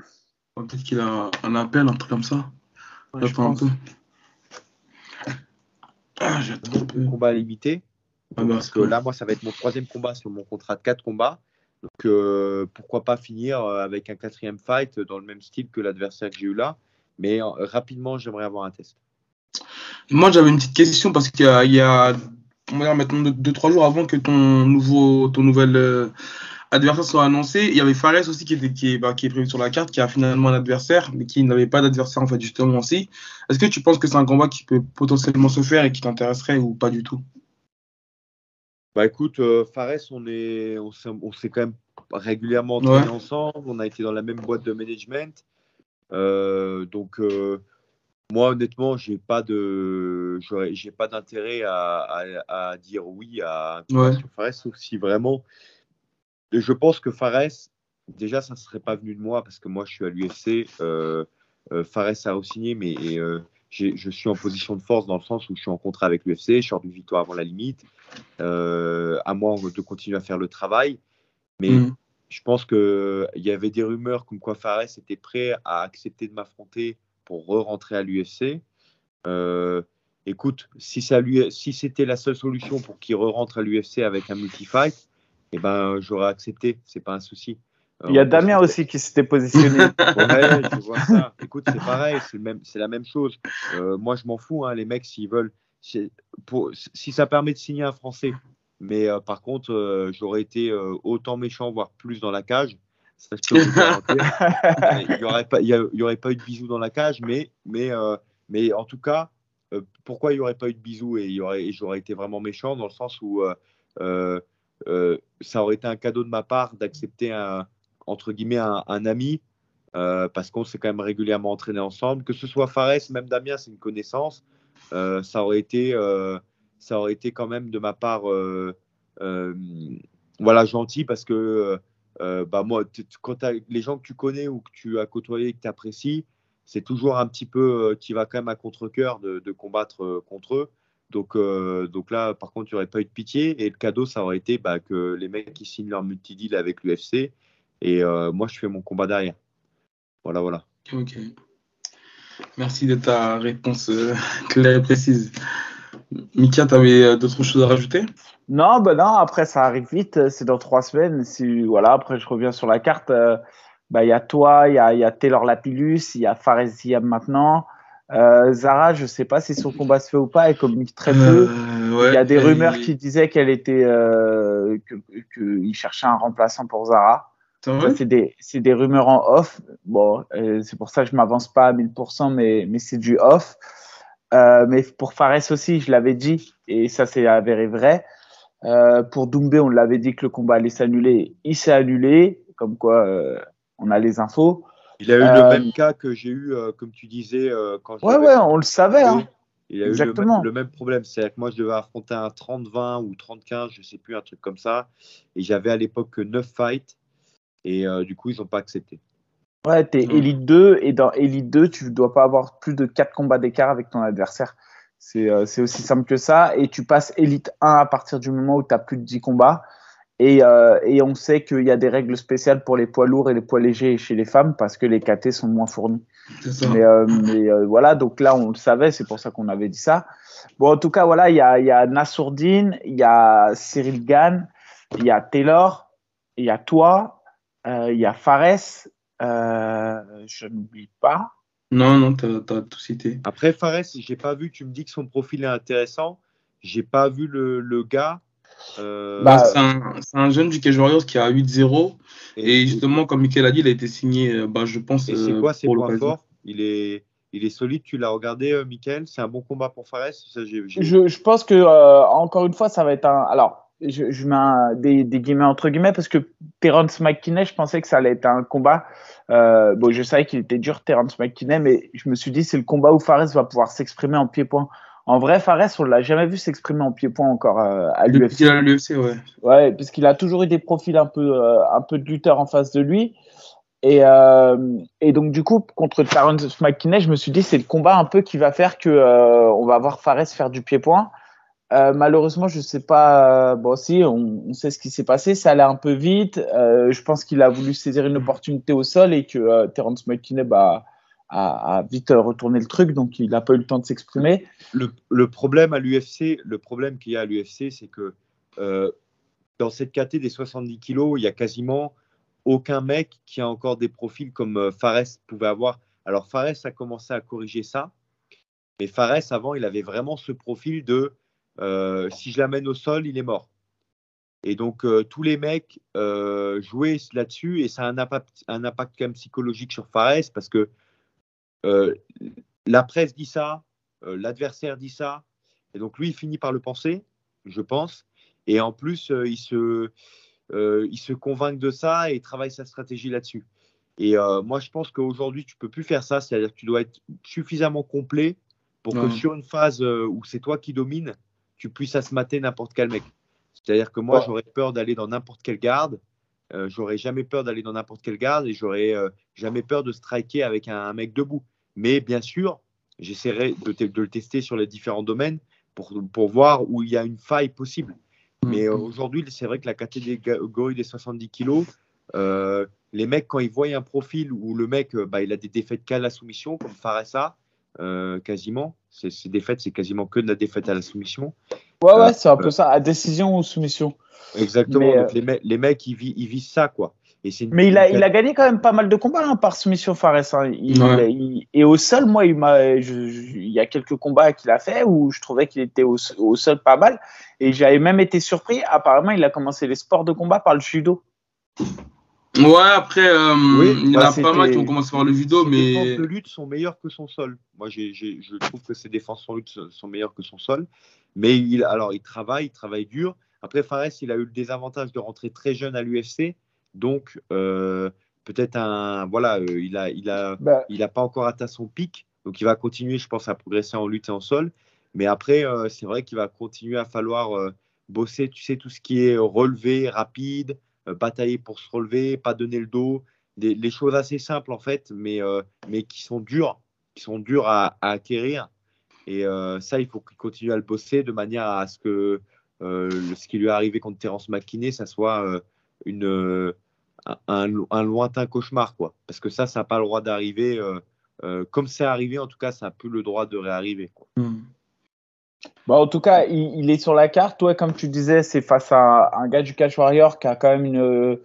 A: Peut-être qu'il a un appel, un truc comme ça.
C: Ouais, J'attends un peu. Ah, j'attends un peu. Combat limité. Ah bah, parce que là, moi, ça va être mon troisième combat sur mon contrat de 4 combats. Donc, euh, pourquoi pas finir euh, avec un quatrième fight dans le même style que l'adversaire que j'ai eu là. Mais euh, rapidement, j'aimerais avoir un test.
A: Moi, j'avais une petite question parce qu'il y a, on va dire maintenant 2-3 jours avant que ton, nouveau, ton nouvel adversaire soit annoncé, il y avait Fares aussi qui, était, qui, est, bah, qui est prévu sur la carte, qui a finalement un adversaire, mais qui n'avait pas d'adversaire en fait, justement aussi. Est-ce que tu penses que c'est un combat qui peut potentiellement se faire et qui t'intéresserait ou pas du tout?
C: Bah écoute, euh, Fares, on est, on s'est, quand même régulièrement entraîné ensemble. On a été dans la même boîte de management. Euh, donc euh, moi, honnêtement, j'ai pas de, j'ai pas d'intérêt à, dire oui à un sur Fares, sauf si vraiment. Je pense que Fares, déjà, ça ne serait pas venu de moi parce que moi, je suis à l'UFC. Fares a re-signé, mais je suis en position de force dans le sens où je suis en contrat avec l'UFC, je sors d'une victoire avant la limite, euh, à moi de continuer à faire le travail. Mais mm. je pense qu'il y avait des rumeurs comme quoi Fares était prêt à accepter de m'affronter pour re-rentrer à l'UFC. Euh, écoute, si, si c'était la seule solution pour qu'il re-rentre à l'UFC avec un multi-fight, eh ben, j'aurais accepté, c'est pas un souci.
B: Il y a Damien aussi qui s'était positionné.
C: ouais, je vois ça. Écoute, c'est pareil, c'est la même chose. Euh, moi, je m'en fous, hein, les mecs, s'ils veulent. Pour, si ça permet de signer un Français, mais euh, par contre, euh, j'aurais été autant méchant, voire plus dans la cage. Ça, il n'y aurait, y aurait pas eu de bisous dans la cage, mais, mais, mais en tout cas, pourquoi il n'y aurait pas eu de bisous et, et j'aurais été vraiment méchant dans le sens où ça aurait été un cadeau de ma part d'accepter un, entre guillemets un, ami euh, parce qu'on s'est quand même régulièrement entraîné ensemble. Que ce soit Fares, même Damien, c'est une connaissance. Euh, ça aurait été, euh, ça aurait été quand même de ma part, voilà, gentil parce que bah moi, quand les gens que tu connais ou que tu as côtoyé, que tu apprécies, c'est toujours un petit peu, tu vas quand même à contre-cœur de, combattre contre eux. Donc, donc là, par contre, il n'y aurait pas eu de pitié. Et le cadeau, ça aurait été bah, que les mecs qui signent leur multi-deal avec l'UFC, et euh, moi, je fais mon combat derrière. Voilà, voilà.
A: Ok. Merci de ta réponse euh, claire et précise. Mika, tu avais euh, d'autres choses à rajouter?
B: Non, ben non, après ça arrive vite, c'est dans trois semaines. Si, voilà, après je reviens sur la carte. Bah, il y a toi, il y a, y a, Taylor Lapillus, il y a Fares Ziam maintenant. Zara, je sais pas si son combat se fait ou pas, elle communique très peu. il y a des rumeurs qui disaient qu'elle était, qu'il cherchait un remplaçant pour Zara. C'est des, des, rumeurs en off. Bon, euh, c'est pour ça que je m'avance pas à 1000%, mais, mais c'est du off. Euh, mais pour Fares aussi, je l'avais dit, et ça s'est avéré vrai. Euh, pour Doumbé, on l'avait dit que le combat allait s'annuler. Il s'est annulé, comme quoi on a les infos.
C: Il a eu le même cas que j'ai eu, comme tu disais, quand
B: Ouais, ouais, on le savait. Hein.
C: Il a Exactement. eu le même, problème. C'est-à-dire que moi, je devais affronter un 30-20 ou 30-15, je ne sais plus, un truc comme ça. Et j'avais à l'époque 9 fights. Et euh, du coup, ils n'ont pas accepté.
B: Ouais, t'es
A: Mm.
B: Elite 2 et dans Elite 2, tu dois pas avoir plus de 4 combats d'écart avec ton adversaire. C'est euh, aussi simple que ça. Et tu passes Elite 1 à partir du moment où tu as plus de 10 combats. Et, euh, et on sait qu'il y a des règles spéciales pour les poids lourds et les poids légers chez les femmes parce que les KT sont moins fournis.
A: Ça.
B: Mais, euh, mais, euh, voilà, donc là, on le savait, c'est pour ça qu'on avait dit ça. Bon, en tout cas, voilà, il y a, y a Nassourdine, il y a Cyril Gann, il y a Taylor, il y a toi, euh, il y a Fares, euh, je n'oublie pas.
A: Non, non, t'as as tout cité.
C: Après, Fares, j'ai pas vu, tu me dis que son profil est intéressant. J'ai pas vu le, le gars. Euh,
B: Bah,
A: c'est un, jeune du Cage Warriors qui a 8-0. Et justement, comme Michael a dit, il a été signé, euh, bah, je pense,
C: Et c'est
A: euh,
C: quoi ses points forts il est, il est solide, tu l'as regardé, euh, Mickaël C'est un bon combat pour Fares Ça, j'ai- j'ai-
B: Je, je pense que, euh, encore une fois, ça va être un. Alors, je, je mets un- des, des guillemets entre guillemets parce que Terence McKinney, je pensais que ça allait être un combat. Euh, bon, je savais qu'il était dur, Terence McKinney, mais je me suis dit, c'est le combat où Fares va pouvoir s'exprimer en pied-point. En vrai, Fares, on l'a jamais vu s'exprimer en pied-point encore euh, à l'UFC.
A: à l'UFC, ouais.
B: Ouais, parce qu'il a toujours eu des profils un peu, euh, un peu de lutteur en face de lui. Et, euh, et donc, du coup, contre Terence McKinney, je me suis dit, c'est le combat un peu qui va faire que euh, on va voir Fares faire du pied-point. Euh, malheureusement, je sais pas. bon, si, on, on sait ce qui s'est passé. Ça allait un peu vite. Je pense qu'il a voulu saisir une opportunité au sol et que Terence McKinney bah, a, vite retourné le truc, donc il n'a pas eu le temps de s'exprimer.
C: le, problème à l'UFC, le problème qu'il y a à l'UFC, c'est que euh, dans cette KT des 70 kilos, il y a quasiment aucun mec qui a encore des profils comme euh, Fares pouvait avoir. Alors Fares a commencé à corriger ça, mais Fares avant, il avait vraiment ce profil de euh, si je l'amène au sol, il est mort. Et donc tous les mecs jouaient là-dessus et ça a un impact, un impact quand même psychologique sur Fares parce que la presse dit ça, euh, l'adversaire dit ça, et donc lui, il finit par le penser, je pense. Et en plus, euh, il, se, euh, il se convainc de ça et travaille sa stratégie là-dessus. Et euh, moi, je pense qu'aujourd'hui, tu peux plus faire ça, c'est-à-dire que tu dois être suffisamment complet pour que sur une phase euh, où c'est toi qui domines, tu puisses mater n'importe quel mec. C'est-à-dire que moi,
B: Ouais.
C: j'aurais peur d'aller dans n'importe quelle garde. Euh, j'aurais jamais peur d'aller dans n'importe quelle garde et j'aurais euh, jamais peur de striker avec un, un mec debout. Mais bien sûr, j'essaierai de, te- de le tester sur les différents domaines pour, pour voir où il y a une faille possible. Mais euh, aujourd'hui, c'est vrai que la catégorie des 70 kilos, les mecs, quand ils voient un profil où le mec, bah, il a des défaites qu'à la soumission, comme Faressa, quasiment, ces ces défaites, c'est quasiment que de la défaite à la soumission.
B: Ouais,
C: Euh,
B: ouais, c'est un peu ça, à décision ou soumission.
C: Exactement.
B: Mais,
C: Donc les, mecs- les mecs, ils, vi- ils visent ça, quoi. Et c'est une-
B: Mais il a, il a gagné quand même pas mal de combats hein, par soumission Fares. hein. Il-
A: Ouais.
B: il- et au sol, moi, il, m'a, je- je- il y a quelques combats qu'il a fait où je trouvais qu'il était au, au sol pas mal. Et j'avais même été surpris. Apparemment, il a commencé les sports de combat par le judo.
A: Ouais, après, euh,
C: Oui,
A: il y
B: bah,
A: en a pas mal qui ont commencé par le judo,
C: ses
A: mais
C: défenses de lutte sont meilleures que son sol. Moi, j'ai- j'ai- je trouve que ses défenses en lutte sont meilleures que son sol. Mais il, alors, il travaille, il travaille dur. Après, Fares, il a eu le désavantage de rentrer très jeune à l'UFC. Donc, euh, peut-être un. Voilà, euh, il n'a il a,
B: Bah,
C: il a pas encore atteint son pic. Donc, il va continuer, je pense, à progresser en lutte et en sol. Mais après, euh, c'est vrai qu'il va continuer à falloir euh, bosser, tu sais, tout ce qui est relevé, rapide, euh, batailler pour se relever, pas donner le dos. Des, les choses assez simples, en fait, mais, euh, mais qui sont dures, qui sont dures à, acquérir. Et euh, ça, il faut qu'il continue à le bosser de manière à ce que euh, ce qui lui est arrivé contre Terence McKinney, ça soit euh, une, euh, un, lointain cauchemar. Quoi. Parce que ça, ça n'a pas le droit d'arriver. euh, euh, comme c'est arrivé, en tout cas, ça n'a plus le droit de réarriver.
A: Hmm.
B: Bah, en tout cas, il, il est sur la carte. Toi, comme tu disais, c'est face à un gars du Catch Warrior qui a quand même une. euh,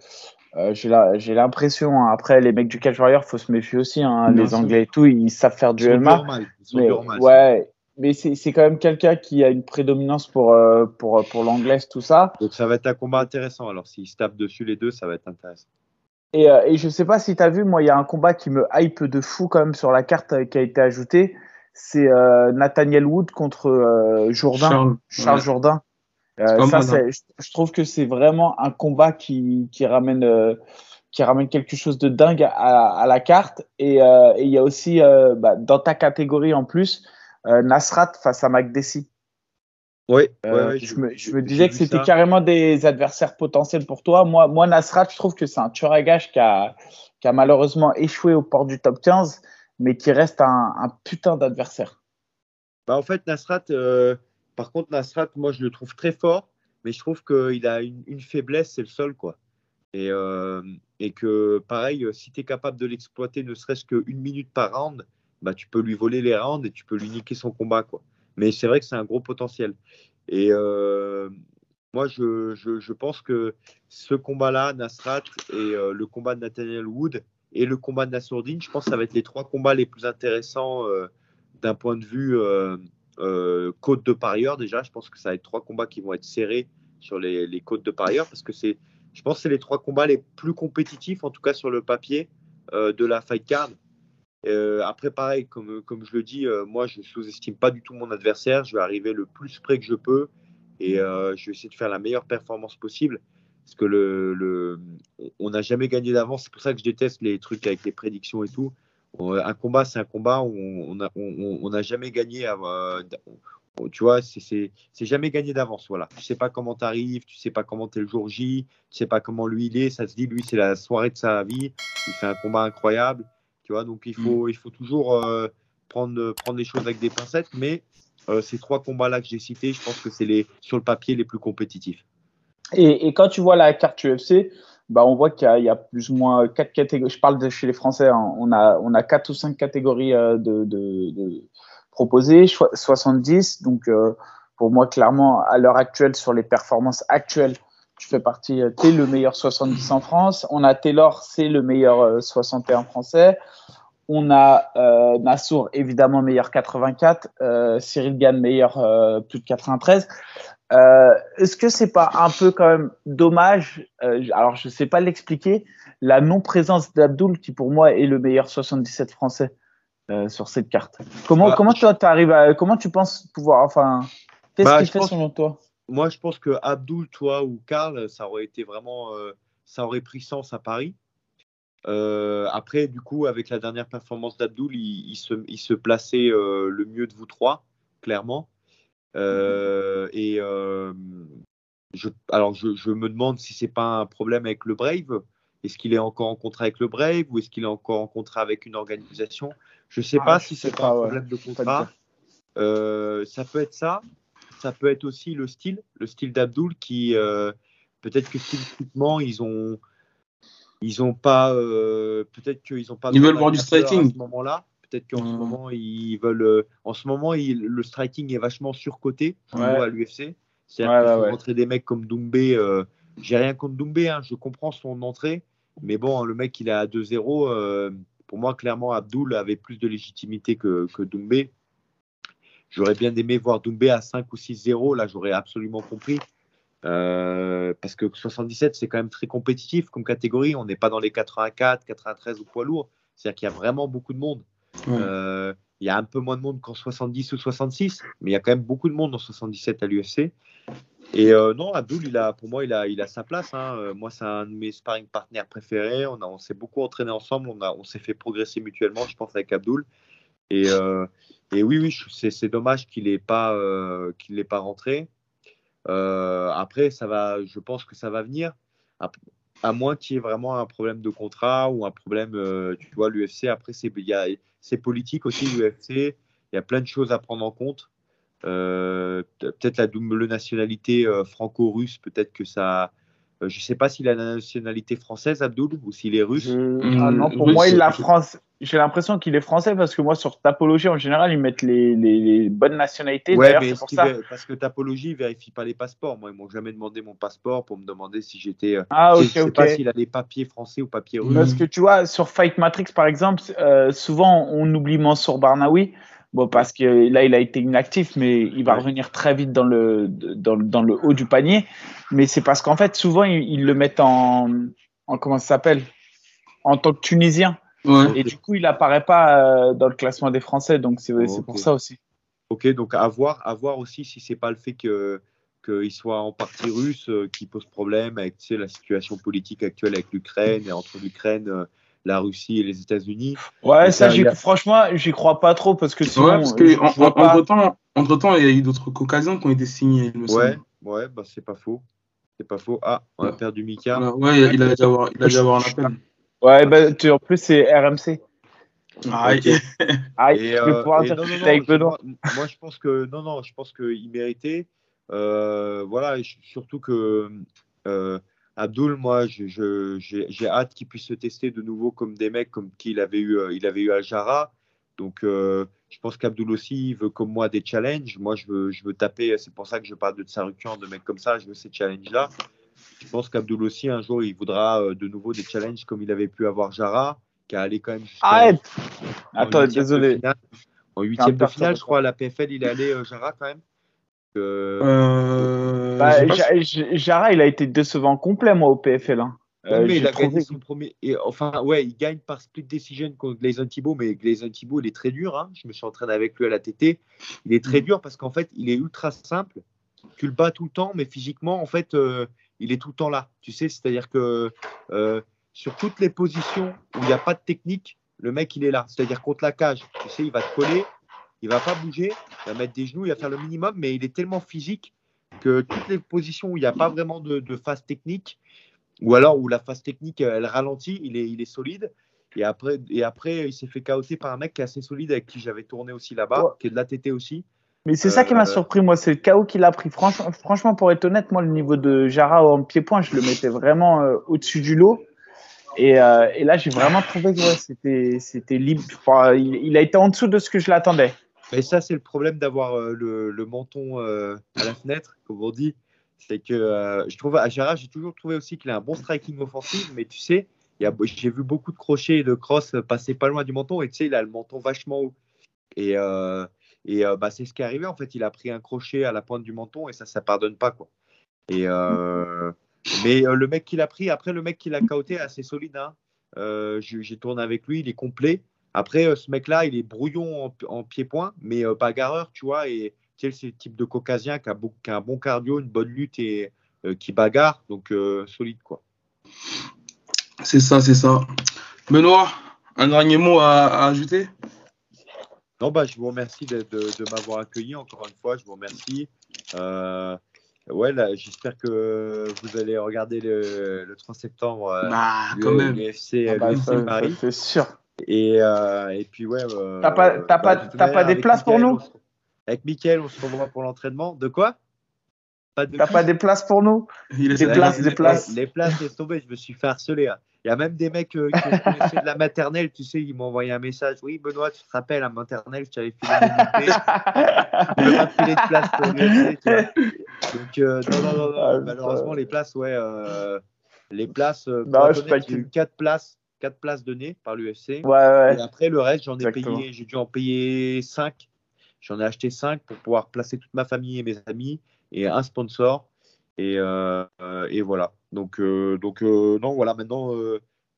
B: j'ai la- j'ai l'impression, hein, après les mecs du Catch Warrior, faut se méfier aussi. hein, les. Anglais et tout, ils savent faire du MMA. Mais,
C: durs mal,
B: ouais, mais c'est quand même quelqu'un qui a une prédominance pour, euh, pour, pour l'anglaise, tout ça.
C: Donc ça va être un combat intéressant. Alors s'ils se tapent dessus les deux, ça va être intéressant.
B: Et, euh, et je sais pas si tu as vu, moi, il y a un combat qui me hype de fou quand même sur la carte euh, qui a été ajouté. C'est euh, Nathaniel Wood contre euh, Jourdain, Charles,
A: Charles, ouais.
B: Jourdain. Euh, ça, je, je trouve que c'est vraiment un combat qui, qui ramène euh, qui ramène quelque chose de dingue à, à la carte. Et euh, et il y a aussi euh, bah, dans ta catégorie en plus euh, Nasrat face à McDessie.
C: Ouais,
B: euh, je, me, disais que c'était carrément des adversaires potentiels pour toi. Moi, moi Nasrat, je trouve que c'est un tueur à gage qui a, qui a malheureusement échoué au port du top 15, mais qui reste un, putain d'adversaire.
C: Bah, en fait, Nasrat, euh, par contre, Nasrat, moi, je le trouve très fort, mais je trouve qu'il a une, faiblesse, c'est le sol, quoi. Et, euh, et que, pareil, si tu es capable de l'exploiter ne serait-ce qu'une minute par round, bah, tu peux lui voler les rounds et tu peux lui niquer son combat, quoi. Mais c'est vrai que c'est un gros potentiel. Et euh, moi, je, je, pense que ce combat-là, Nasrat et euh, le combat de Nathaniel Wood et le combat de Nassourdine, je pense que ça va être les trois combats les plus intéressants euh, d'un point de vue côte de parieur. Déjà, je pense que ça va être trois combats qui vont être serrés sur les, les côtes de parieur parce que c'est, je pense c'est les trois combats les plus compétitifs, en tout cas sur le papier, de la fight card. Euh, après, pareil, comme, comme je le dis, euh, moi, je ne sous-estime pas du tout mon adversaire. Je vais arriver le plus près que je peux et euh, je vais essayer de faire la meilleure performance possible. Parce que le, le on n'a jamais gagné d'avance. C'est pour ça que je déteste les trucs avec les prédictions et tout. Un combat, c'est un combat où on n'a on, on, jamais gagné. tu vois, c'est jamais gagné d'avance. Voilà. Tu sais pas comment tu arrives, tu sais pas comment tu es le jour J, tu sais pas comment lui il est. Ça se dit, lui, c'est la soirée de sa vie. Il fait un combat incroyable vois, donc il mm. faut, il faut toujours euh, prendre, prendre les choses avec des pincettes. Mais euh, ces trois combats-là que j'ai cités, je pense que c'est les, sur le papier les plus compétitifs.
B: Et, quand tu vois la carte UFC, bah, on voit qu'il y, a plus ou moins quatre catégories. Je parle de chez les Français, hein. on, a, on a quatre ou cinq catégories euh, de, de, proposées, 70. Donc, pour moi, clairement, à l'heure actuelle, sur les performances actuelles, tu fais partie, euh, tu es le meilleur 70 en France. On a Taylor, c'est le meilleur 61 euh, français. On a euh, Nassour, évidemment, meilleur 84. Euh, Cyril Gann, meilleur euh, plus de 93. Euh, Est-ce que c'est pas un peu quand même dommage Alors, je sais pas l'expliquer. La non-présence d'Abdoul, qui pour moi est le meilleur 77 français sur cette carte. Comment, bah, comment arrives à, comment tu penses pouvoir, enfin, qu'est-ce bah, qui fait selon toi?
C: Moi, je pense que Abdul, toi ou Karl, ça aurait été vraiment, euh, ça aurait pris sens à Paris. Euh, après, du coup, avec la dernière performance d'Abdul, il, se, il, se, plaçait euh, le mieux de vous trois, clairement. Et je, alors, je, je, me demande si c'est pas un problème avec le Brave. Est-ce qu'il est encore en contrat avec le Brave ou est-ce qu'il est encore en contrat avec une organisation? Je ne sais ah, pas si c'est pas un problème de contrat. ça peut être ça. Ça peut être aussi le style, le style d'Abdoul qui euh, peut-être que stylistiquement ils ont ils ont pas euh, peut-être qu'ils ont pas
A: ils veulent voir du striking
C: à ce moment-là peut-être qu'en ce hmm. moment ils veulent euh, en ce moment le striking est vachement surcoté à l'UFC c'est-à-dire ouais, montrer des mecs comme Doumbé j'ai rien contre Doumbé hein, je comprends son entrée mais bon le mec il est à 2-0 pour moi clairement Abdoul avait plus de légitimité que, que Doumbé J'aurais bien aimé voir Doumbé à 5 ou 6-0. Là, j'aurais absolument compris. Euh, parce que 77, c'est quand même très compétitif comme catégorie. On n'est pas dans les 84, 93 ou poids lourd. C'est-à-dire qu'il y a vraiment beaucoup de monde. Euh, il y a un peu moins de monde qu'en 70 ou 66, mais il y a quand même beaucoup de monde en 77 à l'UFC. Et euh, non, Abdul, il a, pour moi, il a, il a sa place. Hein. Moi, c'est un de mes sparring partners préférés. On, on s'est beaucoup entraîné ensemble. On, on s'est fait progresser mutuellement, je pense, avec Abdul. Et, et oui, oui, c'est dommage qu'il n'ait pas, euh, qu'il pas rentré. Euh, après, ça va, je pense que ça va venir. À, moins qu'il y ait vraiment un problème de contrat ou un problème, euh, tu vois, l'UFC, après, c'est politique aussi, l'UFC. Il y a plein de choses à prendre en compte. peut-être la double nationalité franco-russe, peut-être que ça, euh, je ne sais pas s'il a la nationalité française, Abdoul, ou s'il est russe.
B: Ah non, pour moi, il a France. J'ai l'impression qu'il est français parce que moi, sur Tapologie, en général, ils mettent les, les, bonnes nationalités.
C: Ouais, mais pour ça. parce que Tapologie ne vérifie pas les passeports. Moi, ils m'ont jamais demandé mon passeport pour me demander si j'étais. Euh,
B: ah, ok,
C: je ne sais pas s'il a des papiers français ou papiers russes.
B: Parce que tu vois, sur Fight Matrix, par exemple, euh, souvent, on oublie Mansour Barnaoui. Bon, parce que là, il a été inactif, mais il va revenir très vite dans le, dans, dans le haut du panier. Mais c'est parce qu'en fait, souvent, ils, le mettent en, en comment ça s'appelle? En tant que Tunisien. Et du coup, il apparaît pas euh, dans le classement des Français. Donc, c'est pour ça aussi.
C: Ok, donc à voir, à voir aussi si c'est pas le fait que qu'il soit en partie russe euh, qui pose problème avec tu sais, la situation politique actuelle avec l'Ukraine et entre l'Ukraine euh, la Russie et les États-Unis.
B: Ouais, ça, franchement, j'y crois pas trop parce que sinon.
A: Ouais, parce que en, entre-temps, il y a eu d'autres caucasiens qui ont été signés, il me
C: Ouais,
A: semble.
C: ouais, bah, c'est pas faux. C'est pas faux. Ah, on a
A: Ouais.
C: perdu Mika.
A: Voilà, ouais, il a dû avoir, il a dû avoir un appel.
B: Ouais, bah, tu- en plus, c'est RMC.
A: Ah.
B: Ah,
C: Et, euh, et non, non, non,
B: avec
C: je-
B: Benoît.
C: moi, moi, je pense que non, non, je pense qu'il méritait. Euh, voilà, surtout que euh, Abdul, moi, j'ai hâte qu'il puisse se tester de nouveau comme des mecs comme qu'il avait eu, euh, il avait eu Aljara. Donc, euh, je pense qu'Abdul aussi il veut comme moi des challenges. Moi, je veux, je veux taper. C'est pour ça que je parle de Tsarukian, de mecs comme ça. Je veux ces challenges-là. Je pense qu'Abdul aussi, un jour, il voudra euh, de nouveau des challenges comme il avait pu avoir Jara, qui est allé quand même jusqu'à
B: Arrête
C: en
B: Attends, désolé.
C: finale. En huitième de finale, je crois, à la PFL, il est allé, euh, Jara, quand même. Euh,
A: Euh,
B: Bah, Jara, il a été décevant complet, moi, au PFL. hein.
C: oui,
B: Euh,
C: mais il a
B: trouvé
C: gagné son premier. Et, enfin, ouais, il gagne par split decision contre Gleison Thibault, mais Gleison Thibault, il est très dur. hein. Je me suis entraîné avec lui à la TT. Il est très
A: Mm.
C: dur parce qu'en fait, il est ultra simple. Tu le bats tout le temps, mais physiquement, en fait, euh, il est tout le temps là. Tu sais, c'est-à-dire que euh, sur toutes les positions où il n'y a pas de technique, le mec, il est là. C'est-à-dire contre la cage, tu sais, il va te coller, il va pas bouger, il va mettre des genoux, il va faire le minimum, mais il est tellement physique que toutes les positions où il n'y a pas vraiment de, de phase technique, ou alors où la phase technique elle ralentit, il est, il est solide. Et après, et après il s'est fait chaoter par un mec qui est assez solide avec qui j'avais tourné aussi là-bas,
B: Ouais.
C: qui est de l'ATT aussi.
B: Mais c'est ça qui m'a
C: Euh,
B: surpris, moi, c'est le chaos qu'il a pris. Franchement, franchement, pour être honnête, moi, le niveau de Jara en pied-point, je le mettais vraiment euh, au-dessus du lot. Et, euh, et là, j'ai vraiment trouvé que ouais, c'était, c'était libre. Enfin, il, il a été en dessous de ce que je l'attendais.
C: Mais ça, c'est le problème d'avoir euh, le, menton euh, à la fenêtre, comme on dit. C'est que euh, je trouve à Gérard, j'ai toujours trouvé aussi qu'il a un bon striking offensif, mais tu sais, j'ai vu beaucoup de crochets et de cross passer pas loin du menton, et tu sais, il a le menton vachement haut. Et, et bah, c'est ce qui est arrivé, en fait, il a pris un crochet à la pointe du menton, et ça, ça pardonne pas, quoi. Et, mais le mec qu'il a pris, après, le mec qui l'a kauté est assez solide. Hein. J'ai tourné avec lui, il est complet. Après, euh, ce mec-là, il est brouillon en, en pied-point, mais euh, bagarreur, tu vois. Et tu sais, c'est le type de caucasien qui a, beau- qui a un bon cardio, une bonne lutte et euh, qui bagarre. Donc, euh, solide, quoi.
A: C'est ça, c'est ça. Benoît, un dernier mot à, à ajouter?
C: Non, bah, je vous remercie de, de- de m'avoir accueilli encore une fois. Je vous remercie. Euh, ouais, là, j'espère que vous allez regarder le, le 3 septembre
A: Bah,
C: le-
A: quand même.
C: l'UFC
B: Ah bah, ça,
C: Paris.
B: c'est sûr.
C: Et, euh, et puis, ouais. euh,
B: T'as pas- t'as pas- t'as pas des
C: avec
B: places pour
C: Mickaël,
B: nous
C: on se- Avec Mickaël, on se revoit pour l'entraînement. De quoi? Pas de
B: T'as pas des places pour nous?
A: Il
B: Des places,
C: les,
B: des places.
C: Les places, laisse tomber, je me suis fait harceler. hein. Il y a même des mecs euh, qui me connaissaient de la maternelle, tu sais, ils m'ont envoyé un message. Oui, Benoît, tu te rappelles, à maternelle, je t'avais filé. Je ne pas filer de place pour l'UFC, tu vois. Donc, euh, non, non, non, non,
B: Ah,
C: malheureusement, les places, ouais. euh, les places,
B: Non, je
C: eu 4 places, quatre places données par l'UFC.
B: Ouais, ouais.
C: Et après, le reste, j'en ai
B: Exactement.
C: payé, j'ai dû en payer 5. J'en ai acheté 5 pour pouvoir placer toute ma famille et mes amis et un sponsor. Et, euh, et voilà. Donc, euh, donc euh, non, voilà, maintenant,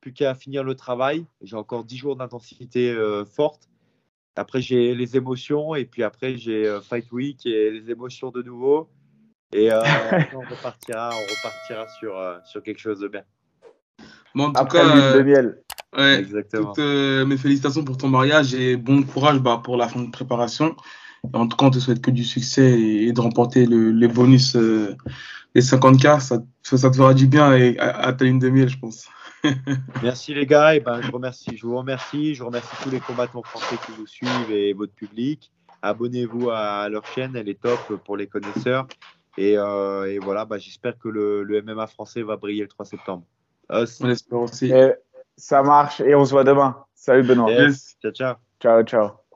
C: plus qu'à finir le travail. J'ai encore 10 jours d'intensité forte. Après, j'ai les émotions et puis après, j'ai Fight Week et les émotions de nouveau. Et on repartira, on repartira sur, sur quelque chose de bien.
A: Bon, en tout
B: Après
A: cas,
B: l'huile de
A: euh,
B: miel.
A: ouais,
C: Exactement.
A: toutes euh, mes félicitations pour ton mariage et bon courage bah, pour la fin de préparation. En tout cas, on te souhaite que du succès et, et de remporter le, les bonus euh, des 50K. Ça, ça te fera du bien et, à, à ta ligne de miel, je pense.
C: Merci les gars, et ben, je, remercie, je vous remercie. Je remercie tous les combattants français qui vous suivent et votre public. Abonnez-vous à leur chaîne, elle est top pour les connaisseurs. Et, euh, et voilà, bah, j'espère que le, le MMA français va briller le 3 septembre.
A: On espère aussi.
B: Et ça marche et on se voit demain. Salut Benoît.
C: Yes. Ciao, ciao.
B: Ciao, ciao.